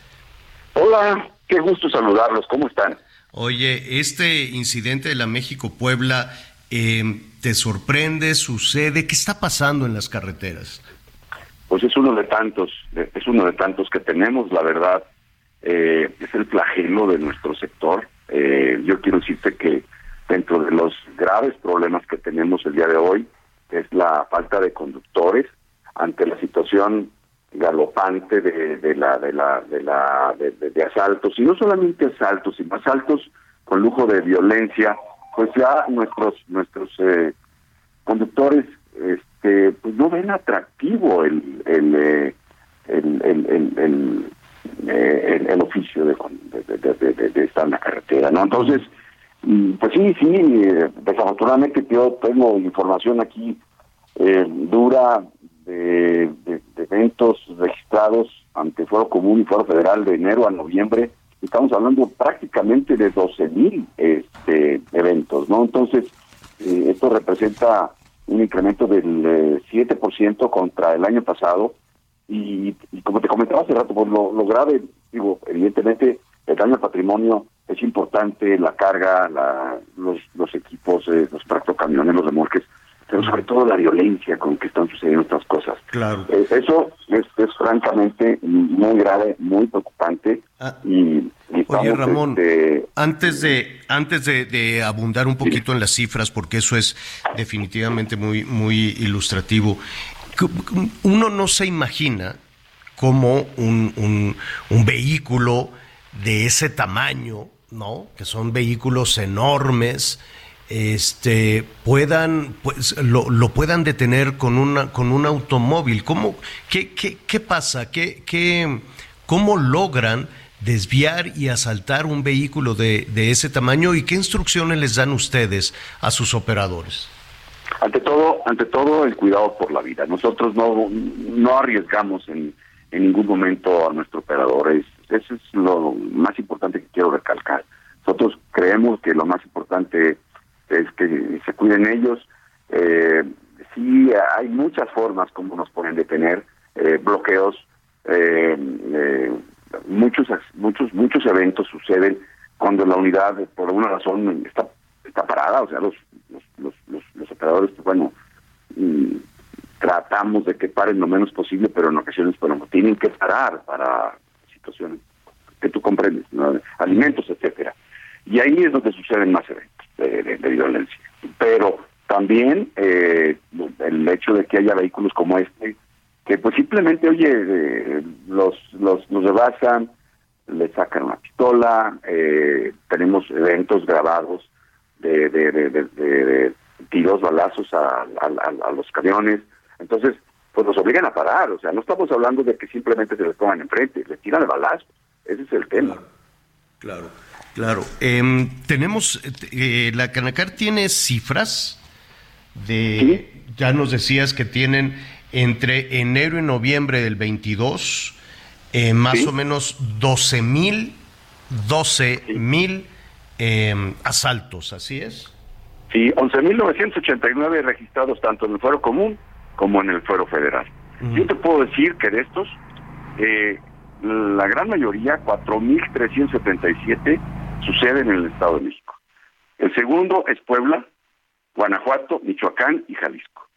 [SPEAKER 7] Hola, qué gusto saludarlos. ¿Cómo están?
[SPEAKER 1] Oye, este incidente de la México-Puebla, eh, ¿te sorprende? ¿Sucede? ¿Qué está pasando en las carreteras?
[SPEAKER 7] Pues es uno de tantos, es uno de tantos que tenemos, la verdad. eh, es el flagelo de nuestro sector. Eh, yo quiero decirte que dentro de los graves problemas que tenemos el día de hoy es la falta de conductores ante la situación galopante de, de la de la de la de, asaltos y no solamente asaltos sino asaltos con lujo de violencia pues ya nuestros nuestros eh, conductores este pues no ven atractivo el el eh, el, el, el, el, eh, el- oficio de, de, de- de- estar en la carretera no entonces pues sí sí eh, desafortunadamente yo tengo información aquí eh, dura de, de- eventos registrados ante Foro Común y Foro Federal de enero a noviembre, estamos hablando prácticamente de 12 mil este, eventos, ¿no? Entonces, eh, esto representa un incremento del eh, 7% contra el año pasado y, y como te comentaba hace rato, pues lo, lo grave, digo, evidentemente el daño al patrimonio es importante, la carga, la, los, los equipos, eh, los tractocamiones, los remolques, pero sobre todo la violencia con que están sucediendo estas cosas.
[SPEAKER 1] Claro.
[SPEAKER 7] Eh, eso es, es francamente muy grave, muy preocupante y, y
[SPEAKER 1] Oye, Ramón,
[SPEAKER 7] este,
[SPEAKER 1] antes de antes de, de abundar un poquito en las cifras, porque eso es definitivamente muy muy ilustrativo, uno no se imagina cómo un, un- un vehículo de ese tamaño, ¿no? Que son vehículos enormes, este, puedan, pues, lo, lo puedan detener con una, con un automóvil. ¿Cómo, qué, qué, qué pasa? ¿Qué, qué, ¿Cómo logran desviar y asaltar un vehículo de, de ese tamaño y qué instrucciones les dan ustedes a sus operadores?
[SPEAKER 7] ante todo, ante todo el cuidado por la vida. Nosotros no, no arriesgamos en, en ningún momento a nuestro operador. Es, eso es lo más importante que quiero recalcar. Nosotros creemos que lo más importante es que se cuiden ellos. Eh, sí, hay muchas formas como nos pueden detener, eh, bloqueos, eh, eh, muchos, muchos, muchos eventos suceden cuando la unidad por alguna razón está, está parada, o sea, los, los, operadores, pues, bueno, mm, tratamos de que paren lo menos posible, pero en ocasiones bueno, tienen que parar para situaciones que tú comprendes, alimentos, etcétera. Y ahí es donde suceden más eventos de, violencia. Pero también eh, el hecho de que haya vehículos como este, que pues simplemente, oye, eh, los, los, los rebasan, le sacan una pistola, eh, tenemos eventos grabados de, de, de, de- tiros, balazos a, a- los camiones. Entonces, pues los obligan a parar. O sea, no estamos hablando de que simplemente se les pongan enfrente, les tiran el balazo. Ese es el tema.
[SPEAKER 1] Claro. Em, tenemos, eh, la Canacar tiene cifras de, ya nos decías que tienen entre enero y noviembre del 22, eh, más
[SPEAKER 7] Sí.
[SPEAKER 1] o menos 12 mil, 12 mil em, asaltos, ¿así es?
[SPEAKER 7] Sí, 11.989 registrados tanto en el fuero común como en el fuero federal. Yo te puedo decir que de estos, eh, la gran mayoría, 4.377, suceden en el Estado de México. El segundo es Puebla, Guanajuato, Michoacán y Jalisco.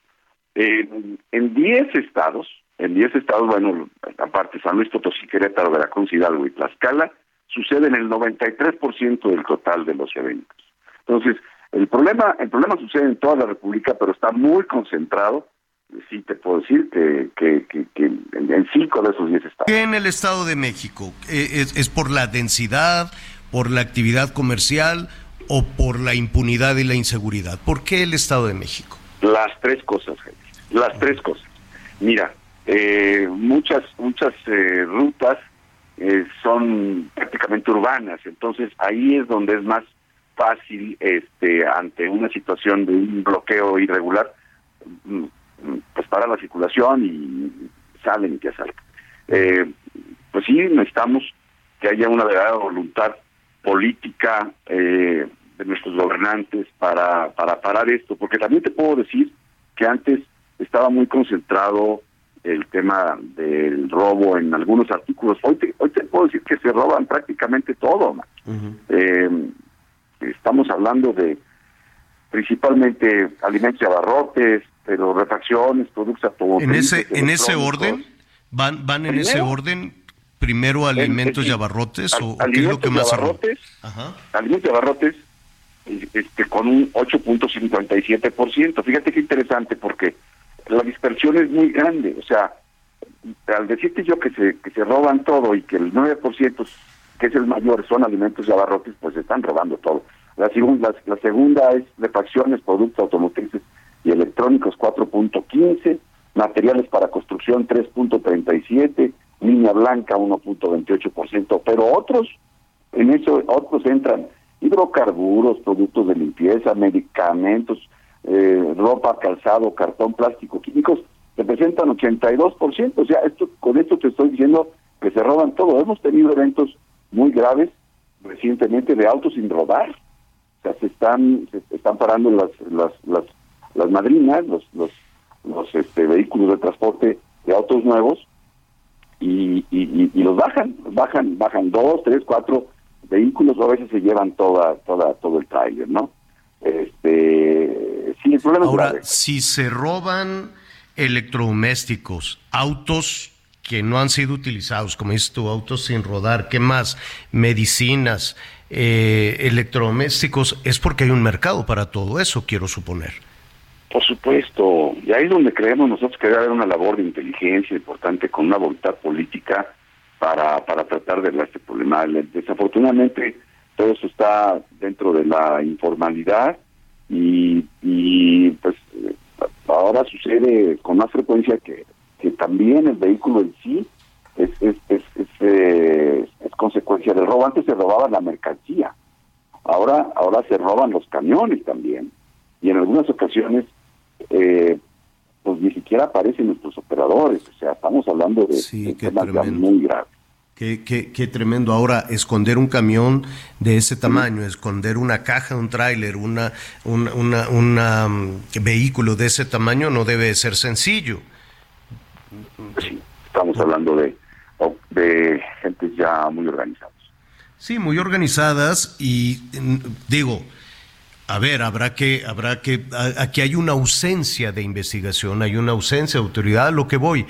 [SPEAKER 7] Eh, en 10 estados, en 10 estados, bueno, aparte San Luis Potosí, Querétaro, Veracruz, Hidalgo y Tlaxcala, suceden el 93% del total de los eventos. Entonces, el problema, el problema sucede en toda la República, pero está muy concentrado, sí te puedo decir, que, que, que, que en, en cinco de esos 10 estados.
[SPEAKER 1] ¿Qué en el Estado de México? Eh, ¿Es, es por la densidad, por la actividad comercial o por la impunidad y la inseguridad? ¿Por qué el Estado de México?
[SPEAKER 7] Las tres cosas, Jaime. Las tres cosas. Mira, eh, muchas muchas eh, rutas eh, son prácticamente urbanas, entonces ahí es donde es más fácil, este, ante una situación de un bloqueo irregular, mm, mm, pues para la circulación y salen y te asaltan. Eh, pues sí, necesitamos que haya una verdadera voluntad política eh, de nuestros gobernantes para, para parar esto, porque también te puedo decir que antes estaba muy concentrado el tema del robo en algunos artículos. Hoy te, hoy te puedo decir que se roban prácticamente todo. Eh, estamos hablando de principalmente alimentos y abarrotes, pero refacciones, productos
[SPEAKER 1] En
[SPEAKER 7] automotrices.
[SPEAKER 1] ese, en ese orden, van, van en
[SPEAKER 7] Primero,
[SPEAKER 1] ese orden, primero alimentos y abarrotes o, qué es lo que
[SPEAKER 7] alimentos y
[SPEAKER 1] más roba?
[SPEAKER 7] abarrotes, alimentos y abarrotes este, con un 8.57%. Fíjate qué interesante porque la dispersión es muy grande. O sea, al decirte yo que se, que se roban todo y que el 9%, que es el mayor, son alimentos y abarrotes, pues se están robando todo. La segunda, la, la segunda es refacciones, productos automotrices y electrónicos 4.15, materiales para construcción 3.37, línea blanca 1.28%, pero otros, en eso otros entran hidrocarburos, productos de limpieza, medicamentos, eh, ropa, calzado, cartón, plástico, químicos, representan 82%. O sea, esto con esto te estoy diciendo que se roban todo. Hemos tenido eventos muy graves recientemente de autos sin rodar. O sea, se están se están parando las las las, las madrinas, los los los este, vehículos de transporte de autos nuevos y, y, los bajan, bajan, bajan dos, tres, cuatro vehículos, o a veces se llevan toda, toda, todo el tráiler, ¿no? Este, sí, el problema es
[SPEAKER 1] Ahora,
[SPEAKER 7] grave.
[SPEAKER 1] si se roban electrodomésticos, autos que no han sido utilizados, como dices tú, autos sin rodar, ¿qué más? Medicinas, eh, electrodomésticos, es porque hay un mercado para todo eso, quiero suponer.
[SPEAKER 7] Por supuesto, y ahí es donde creemos nosotros que debe haber una labor de inteligencia importante con una voluntad política para, para tratar de este problema. Le- Desafortunadamente, todo eso está dentro de la informalidad y, y pues ahora sucede con más frecuencia que, que también el vehículo en sí es, es, es, es, eh, es consecuencia del robo. Antes se robaba la mercancía, ahora, ahora se roban los camiones también y en algunas ocasiones eh, pues ni siquiera aparecen nuestros operadores, o sea, estamos hablando de, de temas ya muy graves.
[SPEAKER 1] Qué, qué- qué tremendo. Ahora, esconder un camión de ese tamaño, esconder una caja, un tráiler, una, una, una- una, mm, vehículo de ese tamaño no debe ser sencillo.
[SPEAKER 7] Estamos hablando de, de gentes ya muy organizadas.
[SPEAKER 1] Sí, muy organizadas y mm, digo, a ver, habrá que, habrá que, a- aquí hay una ausencia de investigación, hay una ausencia de autoridad, a lo que voy.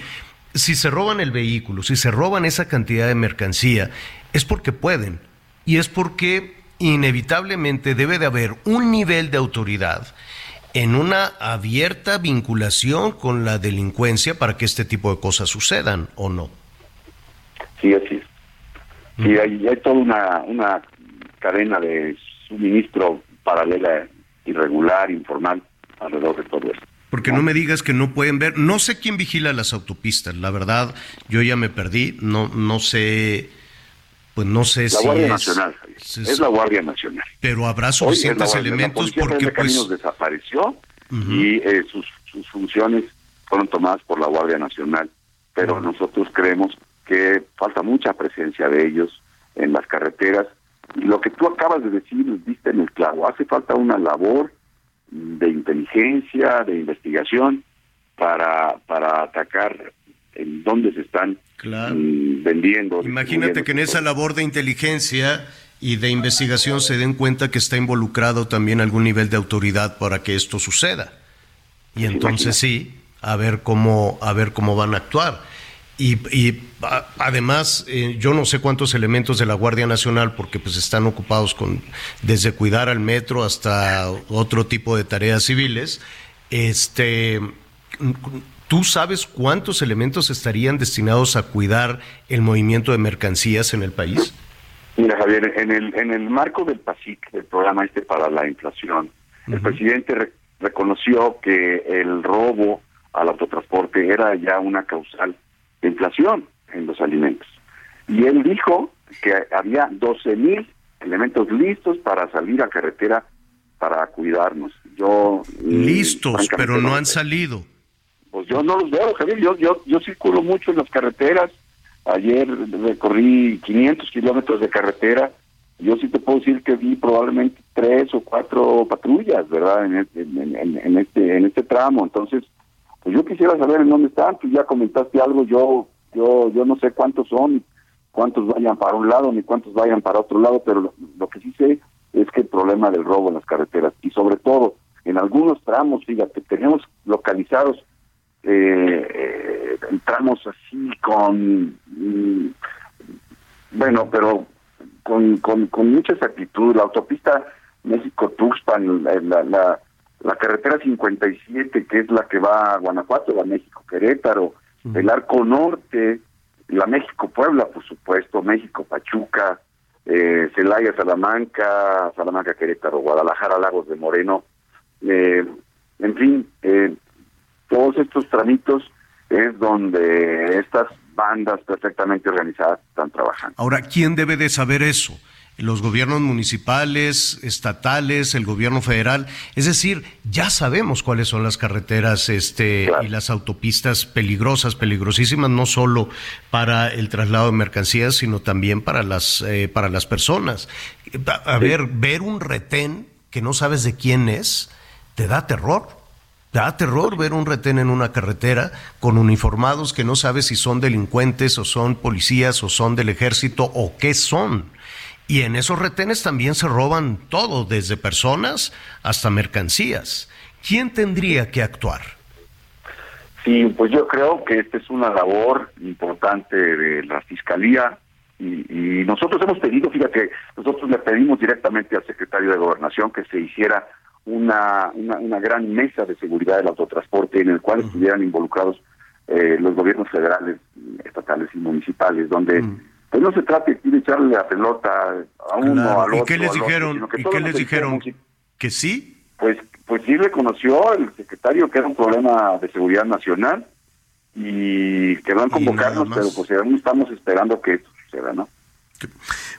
[SPEAKER 1] Si se roban el vehículo, si se roban esa cantidad de mercancía, es porque pueden y es porque inevitablemente debe de haber un nivel de autoridad en una abierta vinculación con la delincuencia para que este tipo de cosas sucedan o no.
[SPEAKER 7] Sí, así es. Sí, hay, hay toda una, una cadena de suministro paralela, irregular, informal, alrededor de todo esto.
[SPEAKER 1] Porque no me digas que no pueden ver. No sé quién vigila las autopistas. La verdad, yo ya me perdí. No, no sé. Pues no sé
[SPEAKER 7] La
[SPEAKER 1] si
[SPEAKER 7] Guardia
[SPEAKER 1] es-
[SPEAKER 7] Nacional,
[SPEAKER 1] es-
[SPEAKER 7] es la Guardia Nacional.
[SPEAKER 1] Pero habrá suficientes
[SPEAKER 7] la
[SPEAKER 1] elementos porque
[SPEAKER 7] de
[SPEAKER 1] pues.
[SPEAKER 7] desapareció y eh, sus, sus funciones fueron tomadas por la Guardia Nacional. Pero nosotros creemos que falta mucha presencia de ellos en las carreteras. Lo que tú acabas de decir, viste en el clavo, hace falta una labor de inteligencia, de investigación, para, para atacar en dónde se están
[SPEAKER 1] Claro.
[SPEAKER 7] mm, vendiendo.
[SPEAKER 1] Imagínate que en esa labor de inteligencia y de investigación se den cuenta que está involucrado también algún nivel de autoridad para que esto suceda. Y entonces sí, a ver cómo, a ver cómo van a actuar. Y, y, a- además, eh, yo no sé cuántos elementos de la Guardia Nacional, porque pues están ocupados con desde cuidar al metro hasta otro tipo de tareas civiles. Este, ¿tú sabes cuántos elementos estarían destinados a cuidar el movimiento de mercancías en el país?
[SPEAKER 7] Mira, Javier, en el, en el marco del PASIC, del programa este para la inflación, el presidente re- reconoció que el robo al autotransporte era ya una causal inflación en los alimentos. Y él dijo que había 12 mil elementos listos para salir a carretera para cuidarnos. Yo mm,
[SPEAKER 1] Listos, pero no han salido.
[SPEAKER 7] Pues yo no los veo, Javier. Yo, yo, yo circulo mucho en las carreteras. Ayer recorrí 500 kilómetros de carretera. Yo sí te puedo decir que vi probablemente tres o cuatro patrullas, ¿verdad? En este, en, en- en este, en este tramo. Entonces, pues yo quisiera saber en dónde están. Tú ya comentaste algo. Yo, yo, yo no sé cuántos son, cuántos vayan para un lado ni cuántos vayan para otro lado, pero lo, que sí sé es que el problema del robo en las carreteras y sobre todo en algunos tramos, fíjate, tenemos localizados eh, eh, tramos así con, mm, bueno, pero con, con, con mucha exactitud. La autopista México-Tuxpan, la, la carretera 57, que es la que va a Guanajuato, la México-Querétaro, el Arco Norte, la México-Puebla, por supuesto, México-Pachuca, eh, Celaya-Salamanca, Salamanca-Querétaro, Guadalajara-Lagos de Moreno, eh, en fin, eh, todos estos tramitos es donde estas bandas perfectamente organizadas están trabajando.
[SPEAKER 1] Ahora, ¿quién debe de saber eso? Los gobiernos municipales, estatales, el gobierno federal. Es decir, ya sabemos cuáles son las carreteras este, y las autopistas peligrosas, peligrosísimas, no solo para el traslado de mercancías, sino también para las, eh, para las personas. A, a ver, ver un retén que no sabes de quién es, te da terror. Da terror ver un retén en una carretera con uniformados que no sabes si son delincuentes o son policías o son del ejército o qué son. Y en esos retenes también se roban todo, desde personas hasta mercancías. ¿Quién tendría que actuar?
[SPEAKER 7] Sí, pues yo creo que esta es una labor importante de la Fiscalía y, y nosotros hemos pedido, fíjate, nosotros le pedimos directamente al secretario de Gobernación que se hiciera una, una, una gran mesa de seguridad del autotransporte en el cual estuvieran involucrados eh, los gobiernos federales, estatales y municipales, donde pues no se trata aquí de echarle la pelota a uno,
[SPEAKER 1] Claro,
[SPEAKER 7] al
[SPEAKER 1] ¿Y
[SPEAKER 7] otro,
[SPEAKER 1] qué les
[SPEAKER 7] otro,
[SPEAKER 1] dijeron?
[SPEAKER 7] que
[SPEAKER 1] ¿Y qué les dijeron?
[SPEAKER 7] y-
[SPEAKER 1] ¿Que sí?
[SPEAKER 7] pues pues sí reconoció el secretario que era un problema de seguridad nacional y quedó en convocarnos,
[SPEAKER 1] más.
[SPEAKER 7] pero pues aún estamos esperando que esto suceda, ¿no?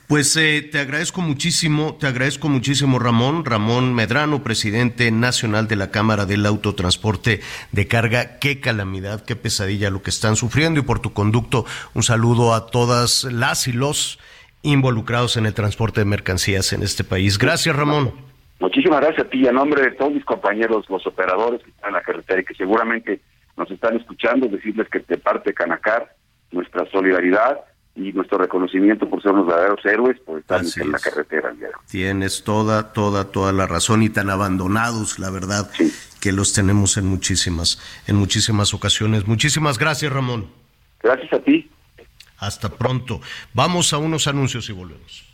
[SPEAKER 1] Pues eh, te agradezco muchísimo, te agradezco muchísimo Ramón, Ramón Medrano, presidente nacional de la Cámara del Autotransporte de Carga. Qué calamidad, qué pesadilla lo que están sufriendo y por tu conducto un saludo a todas las y los involucrados en el transporte de mercancías en este país. Gracias Ramón.
[SPEAKER 7] Muchísimas gracias a ti, a nombre de todos mis compañeros, los operadores que están en la carretera y que seguramente nos están escuchando, decirles que de parte Canacar, nuestra solidaridad y nuestro reconocimiento por ser unos verdaderos héroes por estar
[SPEAKER 1] Así
[SPEAKER 7] en la carretera.
[SPEAKER 1] Tienes toda, toda, toda la razón y tan abandonados, la verdad, que los tenemos en muchísimas, en muchísimas ocasiones. Muchísimas gracias, Ramón.
[SPEAKER 7] Gracias a ti.
[SPEAKER 1] Hasta pronto. Vamos a unos anuncios y volvemos.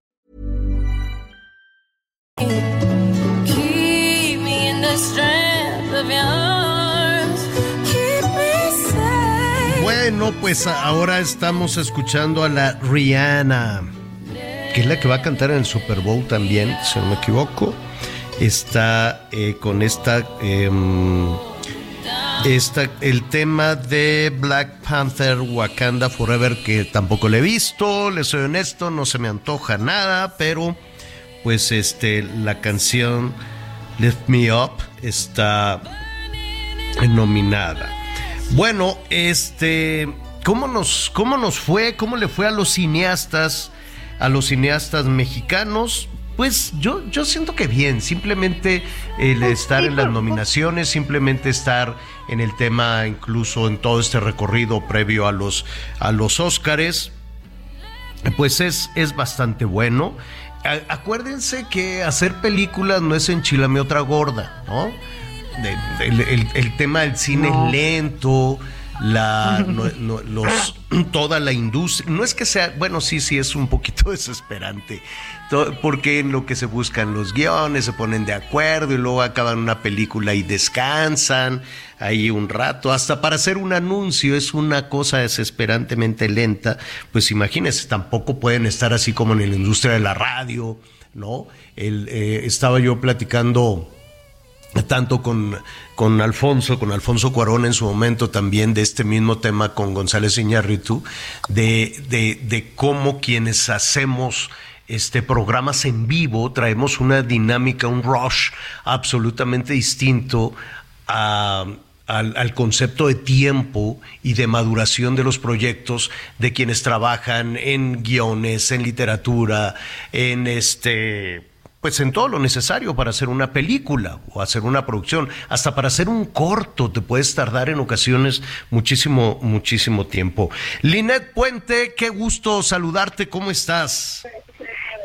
[SPEAKER 1] Bueno, pues ahora estamos escuchando a la Rihanna, que es la que va a cantar en el Super Bowl también, si no me equivoco. Está eh, con esta, em, esta, el tema de Black Panther Wakanda Forever, que tampoco le he visto, le soy honesto, no se me antoja nada, pero pues este, la canción Lift Me Up está nominada. Bueno, este, ¿cómo nos, cómo nos fue? ¿Cómo le fue a los cineastas, a los cineastas mexicanos? Pues yo, yo siento que bien, simplemente el estar en las nominaciones, simplemente estar en el tema, incluso en todo este recorrido previo a los, a los Óscares, pues es, es bastante bueno. Acuérdense que hacer películas no es enchilame otra gorda, ¿no? El, el- el tema del cine
[SPEAKER 2] No.
[SPEAKER 1] es lento, la, no- no- los, toda la industria, no es que sea, bueno, sí, sí, es un poquito desesperante, porque en lo que se buscan los guiones, se ponen de acuerdo y luego acaban una película y descansan ahí un rato, hasta para hacer un anuncio es una cosa desesperantemente lenta, pues imagínense, tampoco pueden estar así como en la industria de la radio, ¿no? El, eh, estaba yo platicando tanto con, con Alfonso, con Alfonso Cuarón en su momento también de este mismo tema con González Iñárritu, de, de, de cómo quienes hacemos este programas en vivo traemos una dinámica, un rush absolutamente distinto al, al concepto de tiempo y de maduración de los proyectos de quienes trabajan en guiones, en literatura, en este pues en todo lo necesario para hacer una película o hacer una producción, hasta para hacer un corto te puedes tardar en ocasiones muchísimo, muchísimo tiempo. Linet Puente, qué gusto saludarte, ¿cómo estás?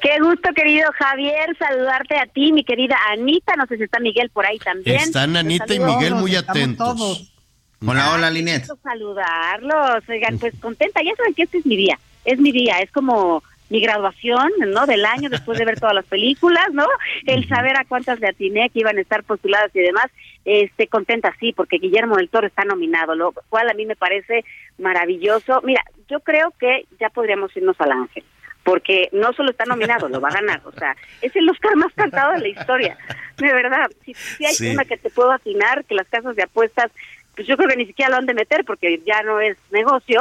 [SPEAKER 8] Qué gusto, querido Javier, saludarte a ti, mi querida Anita. No sé si está Miguel por ahí también.
[SPEAKER 1] Están Anita y. Miguel muy atentos.
[SPEAKER 3] Hola, hola, Linet.
[SPEAKER 8] gusto saludarlos. Oigan, pues contenta. Ya saben que este es mi día. Es mi día. Es como mi graduación, ¿no? Del año después de ver todas las películas, ¿no? El saber a cuántas le atiné que iban a estar postuladas y demás. Este, contenta, sí, porque Guillermo del Toro está nominado, lo cual a mí me parece maravilloso. Mira, yo creo que ya podríamos irnos al Ángel porque no solo está nominado, lo va a ganar. O sea, es el Oscar más cantado de la historia. De verdad, si, si hay
[SPEAKER 9] Sí.
[SPEAKER 8] una que te puedo atinar, que las casas de apuestas, pues yo creo que ni siquiera lo han de meter porque ya no es negocio.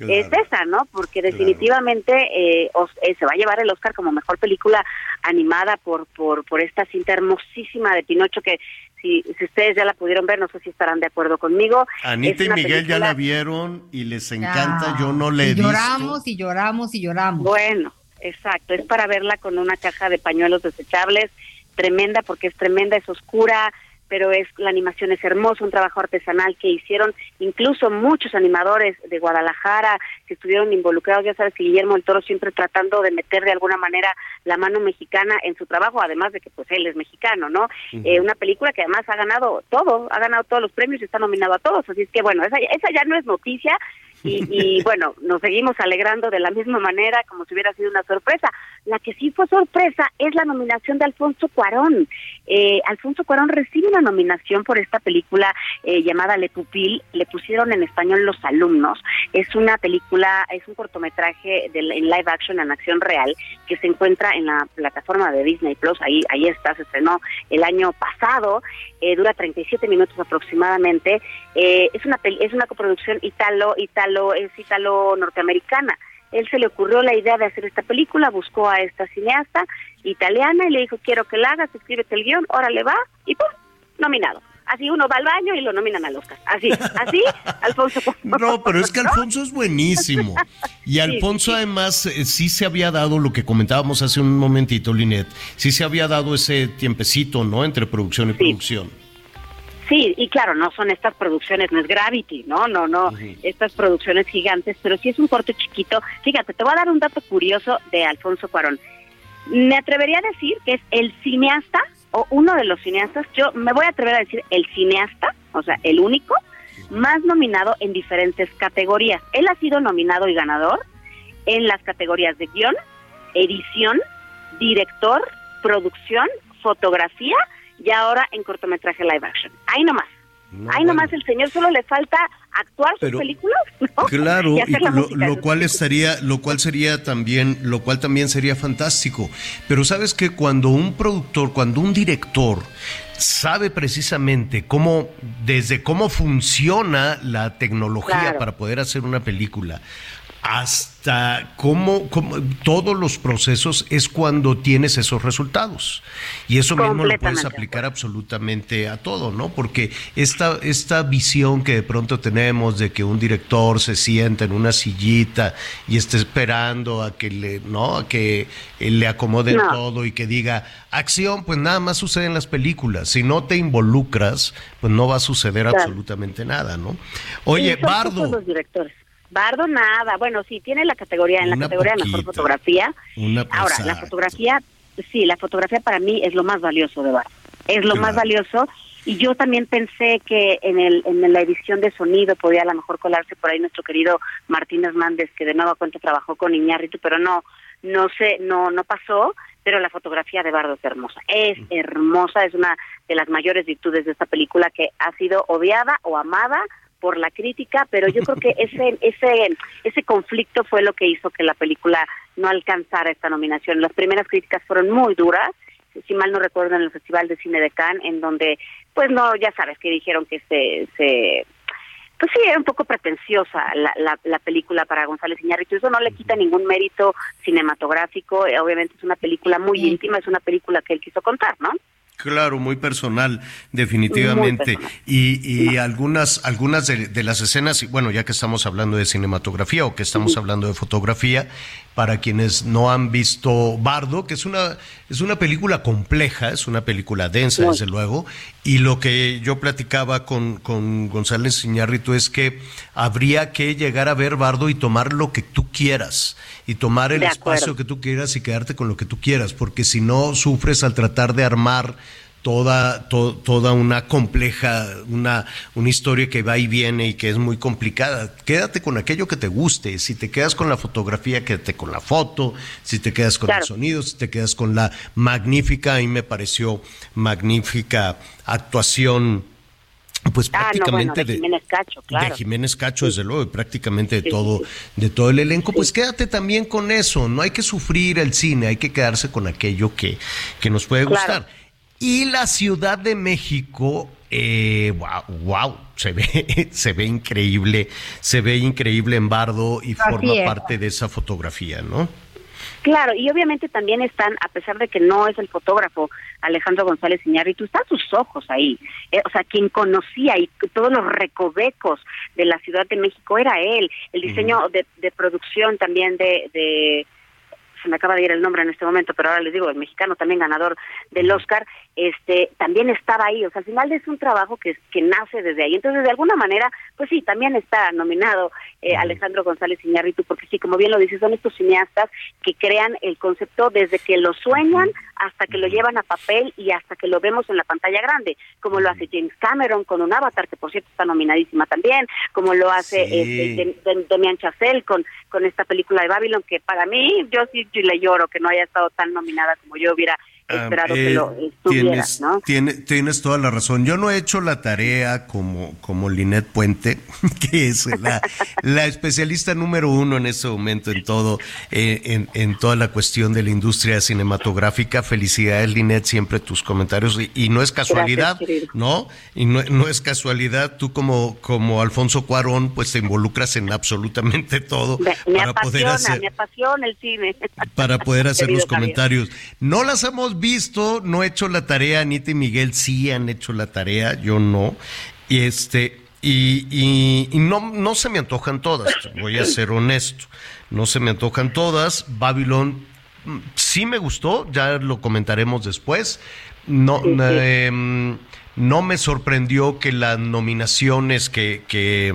[SPEAKER 8] Es esa, ¿no? Porque definitivamente eh, os- eh, se va a llevar el Oscar como mejor película animada por por por esta cinta hermosísima de Pinocho que si, si ustedes ya la pudieron ver, no sé si estarán de acuerdo conmigo.
[SPEAKER 1] Anita y Miguel ya la vieron y les encanta.
[SPEAKER 2] Ah,
[SPEAKER 1] Yo no le he
[SPEAKER 2] y
[SPEAKER 1] visto.
[SPEAKER 2] lloramos y lloramos y lloramos.
[SPEAKER 8] Bueno, exacto, es para verla con una caja de pañuelos desechables, tremenda porque es tremenda, es oscura, pero es la animación es hermosa, un trabajo artesanal que hicieron incluso muchos animadores de Guadalajara que estuvieron involucrados, ya sabes que Guillermo el Toro siempre tratando de meter de alguna manera la mano mexicana en su trabajo, además de que pues él es mexicano, ¿no? Eh, una película que además ha ganado todo, ha ganado todos los premios y está nominado a todos, así es que bueno, esa, esa ya no es noticia, y, y, bueno, nos seguimos alegrando de la misma manera como si hubiera sido una sorpresa. La que sí fue sorpresa es la nominación de Alfonso Cuarón. Eh, Alfonso Cuarón recibe una nominación por esta película eh, llamada Le Pupil, le pusieron en español Los Alumnos. Es una película, es un cortometraje de, en live action, en acción real, que se encuentra en la plataforma de Disney Plus. Ahí, ahí está, se estrenó el año pasado, eh, dura 37 minutos aproximadamente. Eh, es una es una coproducción italo italo es italo norteamericana. Él se le ocurrió la idea de hacer esta película, buscó a esta cineasta italiana y le dijo quiero que la hagas, escríbete el guion, órale va y pum, nominado. Así uno va al baño y lo nominan al Oscar. Así, así, Alfonso.
[SPEAKER 1] No, pero es que Alfonso es buenísimo. Y Alfonso además eh, sí se había dado lo que comentábamos hace un momentito, Linet, sí se había dado ese tiempecito, ¿no? Entre producción y producción.
[SPEAKER 8] Sí, y claro, no son estas producciones, no es Gravity, no, no, no, estas producciones gigantes, pero sí es un corte chiquito. Fíjate, te voy a dar un dato curioso de Alfonso Cuarón. Me atrevería a decir que es el cineasta o uno de los cineastas, yo me voy a atrever a decir el cineasta, o sea, el único, más nominado en diferentes categorías. Él ha sido nominado y ganador en las categorías de guion, edición, director, producción, fotografía y ahora en cortometraje live action. Ahí nomás. Ahí nomás el señor solo le falta actuar sus
[SPEAKER 1] Pero-
[SPEAKER 8] películas, ¿no?
[SPEAKER 1] Claro,
[SPEAKER 8] y
[SPEAKER 1] y
[SPEAKER 8] hacer la
[SPEAKER 1] lo,
[SPEAKER 8] sus
[SPEAKER 1] cual estaría, lo cual sería también, lo cual también sería fantástico. Pero sabes que cuando un productor, cuando un director sabe precisamente cómo, desde cómo funciona la tecnología
[SPEAKER 9] Claro.
[SPEAKER 1] para poder hacer una película, hasta cómo, cómo- todos los procesos es cuando tienes esos resultados. Y eso mismo lo puedes aplicar absolutamente a todo, ¿no? Porque esta, esta visión que de pronto tenemos de que un director se sienta en una sillita y esté esperando a que le, ¿no? A que eh, le acomoden
[SPEAKER 9] No.
[SPEAKER 1] todo y que diga acción, pues nada más sucede en las películas. Si no te involucras, pues no va a suceder
[SPEAKER 8] Claro.
[SPEAKER 1] absolutamente nada, ¿no? Oye, Bardo,
[SPEAKER 8] los directores. Bardo nada, bueno, sí, tiene la categoría, en la
[SPEAKER 1] Una
[SPEAKER 8] categoría de mejor fotografía.
[SPEAKER 1] una
[SPEAKER 8] Ahora, la fotografía, sí, la fotografía para mí es lo más valioso de Bardo. Es lo más valioso. Y yo también pensé que en, el, en la edición de sonido podía a lo mejor colarse por ahí nuestro querido Martín Hernández, que de nuevo cuenta trabajó con Iñárritu, pero no, no sé, no, no pasó. Pero la fotografía de Bardo es hermosa. Es hermosa, es una de las mayores virtudes de esta película que ha sido odiada o amada por la crítica, pero yo creo que ese ese ese conflicto fue lo que hizo que la película no alcanzara esta nominación. Las primeras críticas fueron muy duras, si mal no recuerdo en el Festival de Cine de Cannes, en donde pues no, ya sabes que dijeron que se se pues sí, era un poco pretenciosa la, la, la película para González Iñárritu. Eso no le quita ningún mérito cinematográfico. eh, obviamente es una película muy íntima, es una película que él quiso contar, ¿no?
[SPEAKER 1] Claro, muy personal, definitivamente.
[SPEAKER 8] Muy personal.
[SPEAKER 1] Y, y algunas, algunas de, de las escenas, y bueno, ya que estamos hablando de cinematografía o que estamos hablando de fotografía, para quienes no han visto Bardo, que es una, es una película compleja, es una película densa, desde luego, y lo que yo platicaba con, con González Iñárritu es que habría que llegar a ver Bardo y tomar lo que tú quieras, y tomar el espacio que tú quieras y quedarte con lo que tú quieras, porque si no sufres al tratar de armar toda, to- toda una compleja, una, una historia que va y viene y que es muy complicada. Quédate con aquello que te guste. Si te quedas con la fotografía, quédate con la foto. Si te quedas con
[SPEAKER 9] Claro.
[SPEAKER 1] el sonido, si te quedas con la magnífica, a mí me pareció magnífica actuación. Pues
[SPEAKER 8] Ah, no, bueno,
[SPEAKER 1] prácticamente
[SPEAKER 8] de Jiménez Cacho, claro.
[SPEAKER 1] de Jiménez Cacho, desde luego, y prácticamente de
[SPEAKER 8] Sí,
[SPEAKER 1] todo,
[SPEAKER 8] sí,
[SPEAKER 1] de todo el elenco, pues quédate también con eso, no hay que sufrir el cine, hay que quedarse con aquello que, que nos puede
[SPEAKER 8] Claro.
[SPEAKER 1] gustar. Y la Ciudad de México eh, wow, wow, se ve, se ve increíble, se ve increíble en Bardo y
[SPEAKER 8] Así
[SPEAKER 1] forma
[SPEAKER 8] es.
[SPEAKER 1] parte de esa fotografía, ¿no?
[SPEAKER 8] Claro, y obviamente también están, a pesar de que no es el fotógrafo Alejandro González Iñárritu, están sus ojos ahí. Eh, o sea, quien conocía y todos los recovecos de la Ciudad de México era él. El diseño de, de producción también de, de se me acaba de ir el nombre en este momento, pero ahora les digo, el mexicano también ganador del Oscar, este, también estaba ahí. O sea, al final es un trabajo que, que nace desde ahí. Entonces, de alguna manera, pues sí, también está nominado eh, Alejandro González Iñárritu, porque sí, como bien lo dices, son estos cineastas que crean el concepto desde que lo sueñan hasta que lo llevan a papel y hasta que lo vemos en la pantalla grande, como lo hace James Cameron con un Avatar, que por cierto está nominadísima también, como lo hace
[SPEAKER 9] Sí.
[SPEAKER 8] este, Dem- Dem- Demian Chazelle con, con esta película de Babylon, que para mí, yo sí le lloro que no haya estado tan nominada como yo hubiera esperado que
[SPEAKER 1] Eh,
[SPEAKER 8] lo estuviera,
[SPEAKER 1] tienes,
[SPEAKER 8] ¿no?
[SPEAKER 1] tiene- tienes toda la razón. Yo no he hecho la tarea como, como Linet Puente, que es la, la especialista número uno en este momento en todo, eh, en, en toda la cuestión de la industria cinematográfica. Felicidades, Linet, siempre tus comentarios. Y, y no es casualidad,
[SPEAKER 8] Gracias.
[SPEAKER 1] ¿no? Y no, no es casualidad. Tú como, como Alfonso Cuarón, pues te involucras en absolutamente todo
[SPEAKER 8] Me, me
[SPEAKER 1] para poder
[SPEAKER 8] apasiona,
[SPEAKER 1] hacer
[SPEAKER 8] me apasiona el cine.
[SPEAKER 1] para poder hacer los comentarios. No las hemos visto, no he hecho la tarea, Anita y Miguel sí han hecho la tarea, yo no. Y este, y, y- y no, no se me antojan todas, voy a ser honesto. No se me antojan todas. Babylon mm, sí me gustó, ya lo comentaremos después. No,
[SPEAKER 9] Sí, sí.
[SPEAKER 1] em, no me sorprendió que las nominaciones que, que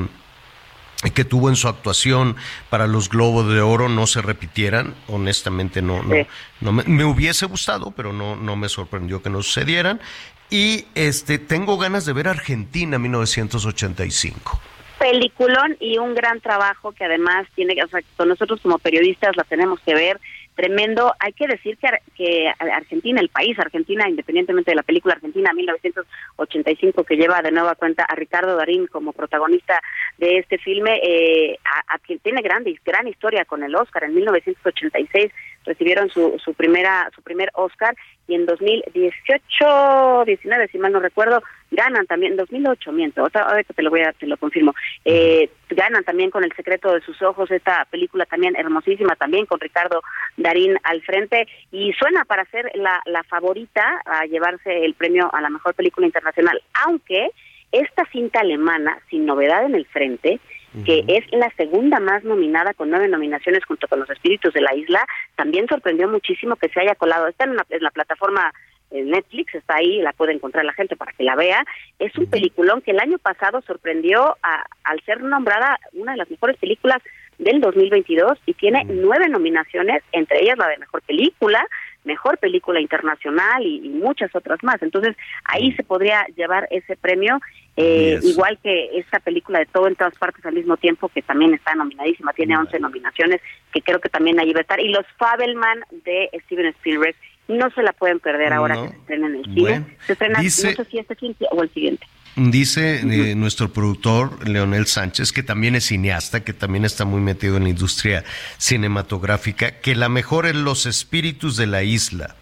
[SPEAKER 1] que tuvo en su actuación para los Globos de Oro no se repitieran. Honestamente, no, no,
[SPEAKER 9] Sí.
[SPEAKER 1] no me, me hubiese gustado, pero no, no me sorprendió que no sucedieran. Y este, tengo ganas de ver Argentina 1985.
[SPEAKER 8] peliculón y un gran trabajo que además tiene que, o sea, nosotros como periodistas la tenemos que ver tremendo. Hay que decir que, que Argentina, el país Argentina, independientemente de la película Argentina 1985 que lleva de nueva cuenta a Ricardo Darín como protagonista de este filme, eh, a, a quien tiene gran, gran historia con el Oscar. En 1986 recibieron su, su primera su primer Oscar y en 2018, 19 si mal no recuerdo, ganan también 2008, miento, otra ahorita te lo voy a te lo confirmo. Eh, ganan también con El secreto de sus ojos esta película también hermosísima también con Ricardo Darín al frente y suena para ser la la favorita a llevarse el premio a la mejor película internacional, aunque esta cinta alemana sin novedad en el frente que es la segunda más nominada con nueve nominaciones junto con los espíritus de la isla, también sorprendió muchísimo que se haya colado. Está en, una- en la plataforma eh, Netflix, está ahí, la puede encontrar la gente para que la vea. Es un peliculón que el año pasado sorprendió a- al ser nombrada una de las mejores películas del 2022 y tiene nueve nominaciones, entre ellas la de mejor película, mejor película internacional y, y muchas otras más. Entonces ahí se podría llevar ese premio, eh, igual que esta película de todo en todas partes al mismo tiempo, que también está nominadísima, tiene 11 nominaciones, que creo que también ahí va a estar. Y los Fabelman de Steven Spielberg, no se la pueden perder ahora
[SPEAKER 1] No.
[SPEAKER 8] que se estrena en el cine.
[SPEAKER 1] Bueno.
[SPEAKER 8] Se estrena,
[SPEAKER 1] Dice-
[SPEAKER 8] no sé si este o el siguiente.
[SPEAKER 1] Dice eh, nuestro productor Leonel Sánchez, que también es cineasta, que también está muy metido en la industria cinematográfica, que la mejor es Los Espíritus de la Isla,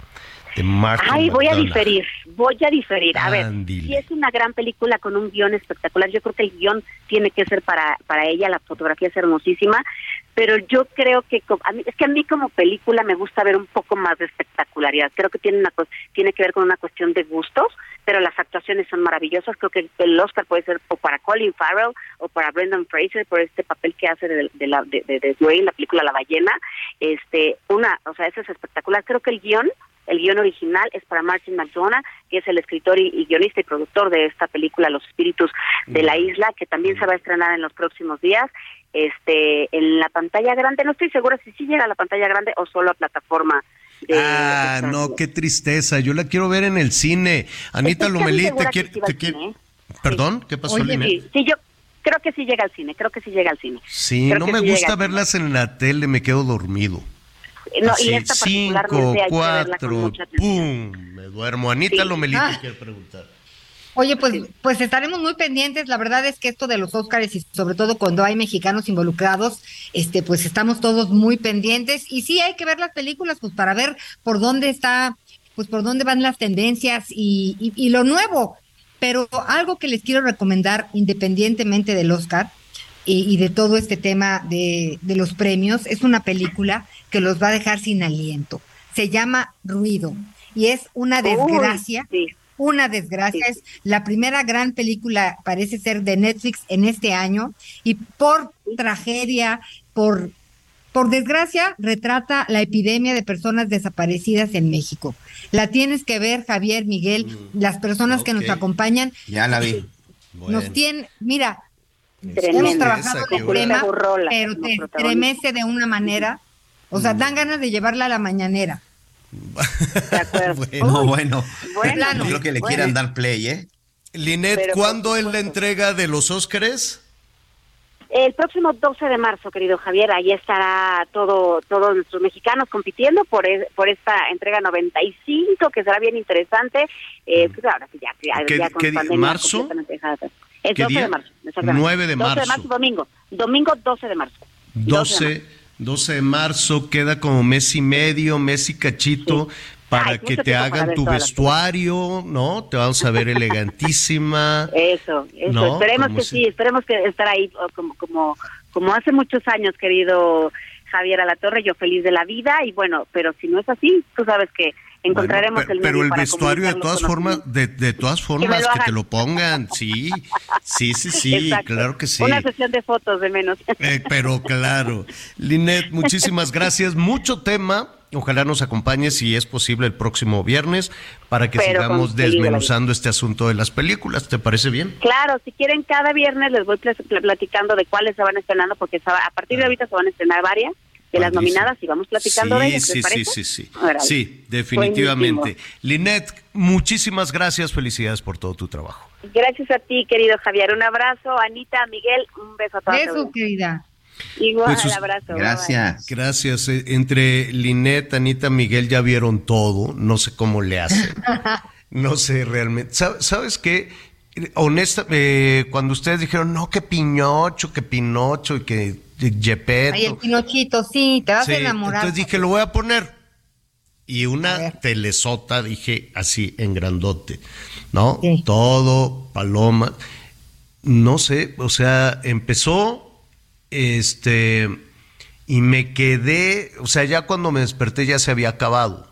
[SPEAKER 1] de Martin
[SPEAKER 8] Ay, voy a diferir, voy a diferir. A ver, si es una gran película con un guion espectacular, yo creo que el guion tiene que ser para, para ella, la fotografía es hermosísima, pero yo creo que, a mí- es que a mí como película me gusta ver un poco más de espectacularidad. Creo que tiene, una, tiene que ver con una cuestión de gustos, pero las actuaciones son maravillosas. Creo que el, el Oscar puede ser o para Colin Farrell o para Brendan Fraser por este papel que hace de, de, la, de, de, de Dwayne, la película La ballena. Este, una, o sea, eso es espectacular. Creo que el guion el guion original es para Martin McDonough, que es el escritor y, y guionista y productor de esta película Los Espíritus de la Isla, que también se va a estrenar en los próximos días. Este, en la pantalla grande, no estoy segura si sí llega a la pantalla grande o solo a plataforma. De,
[SPEAKER 1] Ah, no, qué tristeza. Yo la quiero ver en el cine. Anita Lomelí, te quiere.
[SPEAKER 8] sí
[SPEAKER 1] te quiere-
[SPEAKER 8] cine, ¿eh?
[SPEAKER 1] ¿Perdón? ¿Qué pasó,
[SPEAKER 8] Oye, sí, sí, yo creo que sí llega al cine, creo que sí llega al cine.
[SPEAKER 1] Sí,
[SPEAKER 8] Creo
[SPEAKER 1] no me
[SPEAKER 8] sí
[SPEAKER 1] gusta verlas en la tele, me quedo dormido.
[SPEAKER 8] No,
[SPEAKER 1] Así,
[SPEAKER 8] y esta
[SPEAKER 1] cinco,
[SPEAKER 8] particularmente hay que verla con
[SPEAKER 1] cuatro, pum, me duermo. Anita
[SPEAKER 2] Sí.
[SPEAKER 1] Lomelí
[SPEAKER 2] Ah.
[SPEAKER 1] quiere preguntar.
[SPEAKER 2] Oye, pues, pues estaremos muy pendientes. La verdad es que esto de los Óscares y sobre todo cuando hay mexicanos involucrados, este, pues estamos todos muy pendientes. Y sí hay que ver las películas, pues para ver por dónde está, pues por dónde van las tendencias y, y, y lo nuevo. Pero algo que les quiero recomendar, independientemente del Oscar y, y de todo este tema de, de los premios, es una película que los va a dejar sin aliento. Se llama Ruido y es una desgracia. Una desgracia. Es la primera gran película, parece ser, de Netflix en este año. Y por tragedia, por, por desgracia, retrata la epidemia de personas desaparecidas en México. La tienes que ver, Javier, Miguel, las personas que nos acompañan.
[SPEAKER 3] Ya la vi.
[SPEAKER 2] Nos tienen, mira,
[SPEAKER 8] Tremendo.
[SPEAKER 2] hemos trabajado
[SPEAKER 3] Esa,
[SPEAKER 2] el tema,
[SPEAKER 8] Burrola
[SPEAKER 2] pero te estremece de una manera. O sea, dan ganas de llevarla a la mañanera.
[SPEAKER 8] De acuerdo.
[SPEAKER 3] No, bueno.
[SPEAKER 8] Bueno,
[SPEAKER 3] No creo que le
[SPEAKER 8] bueno.
[SPEAKER 3] quieran dar play, ¿eh?
[SPEAKER 1] Linet,
[SPEAKER 8] Pero,
[SPEAKER 1] ¿cuándo es la entrega de los Óscares?
[SPEAKER 8] El próximo 12 de marzo, querido Javier, ahí estará todo todos nuestros mexicanos compitiendo por e- por esta entrega 95 que será bien interesante. Eh, pues ahora sí ya, ya,
[SPEAKER 1] ¿Qué-
[SPEAKER 8] ya con
[SPEAKER 1] qué
[SPEAKER 8] pandemia
[SPEAKER 1] ¿Marzo? ¿Qué
[SPEAKER 8] 12
[SPEAKER 1] día?
[SPEAKER 8] de marzo. exactamente.
[SPEAKER 1] 9 de
[SPEAKER 8] 12 de
[SPEAKER 1] marzo.
[SPEAKER 8] marzo, domingo. Domingo 12 de marzo.
[SPEAKER 1] 12, 12 de marzo, queda como mes y medio, mes y cachito, para
[SPEAKER 8] Ay,
[SPEAKER 1] que te hagan tu vestuario, ¿no? Te vamos a ver elegantísima.
[SPEAKER 8] Eso, eso.
[SPEAKER 1] No,
[SPEAKER 8] esperemos que
[SPEAKER 1] si-
[SPEAKER 8] sí, esperemos que estar ahí o como como como hace muchos años, querido Javier Alatorre, yo feliz de la vida y bueno, pero si no es así, tú sabes que encontraremos
[SPEAKER 1] Bueno, pe-
[SPEAKER 8] el
[SPEAKER 1] pero
[SPEAKER 8] medio
[SPEAKER 1] el
[SPEAKER 8] para
[SPEAKER 1] vestuario de todas formas, de, de todas formas, que, te lo pongan, sí, sí, sí, sí,
[SPEAKER 8] Exacto.
[SPEAKER 1] claro que sí.
[SPEAKER 8] Una sesión de fotos de menos.
[SPEAKER 1] Eh, pero claro. Linet, muchísimas gracias. Mucho tema. Ojalá nos acompañes si es posible el próximo viernes para que
[SPEAKER 8] Pero
[SPEAKER 1] sigamos desmenuzando este asunto de las películas. ¿Te parece bien?
[SPEAKER 8] Claro, si quieren cada viernes les voy pl- pl- platicando de cuáles se van estrenando porque a partir de ahorita se van a estrenar varias de las nominadas y vamos platicando de ellas,
[SPEAKER 1] sí,
[SPEAKER 8] ¿les
[SPEAKER 1] sí, sí, sí. Sí, definitivamente. Linet, muchísimas gracias. Felicidades por todo tu trabajo.
[SPEAKER 8] Gracias a ti, querido Javier. Un abrazo, Anita, Miguel, un beso a todos.
[SPEAKER 2] Beso, querida.
[SPEAKER 8] Igual,
[SPEAKER 1] Pues,
[SPEAKER 8] abrazo.
[SPEAKER 3] Gracias.
[SPEAKER 1] Gracias. Eh, Entre Linet, Anita, Miguel ya vieron todo. No sé cómo le hacen. No sé realmente. ¿Sab- ¿Sabes qué? Honesta, eh, cuando ustedes dijeron, no, que Piñocho, que Pinocho y que Gepetto.
[SPEAKER 2] Ay, el Pinochito, sí, te vas
[SPEAKER 1] Sí,
[SPEAKER 2] a enamorar.
[SPEAKER 1] Entonces dije, lo voy a poner. Y una telesota, dije así, en grandote, ¿no? Todo, paloma. No sé, o sea, empezó, este, y me quedé, o sea, ya cuando me desperté ya se había acabado.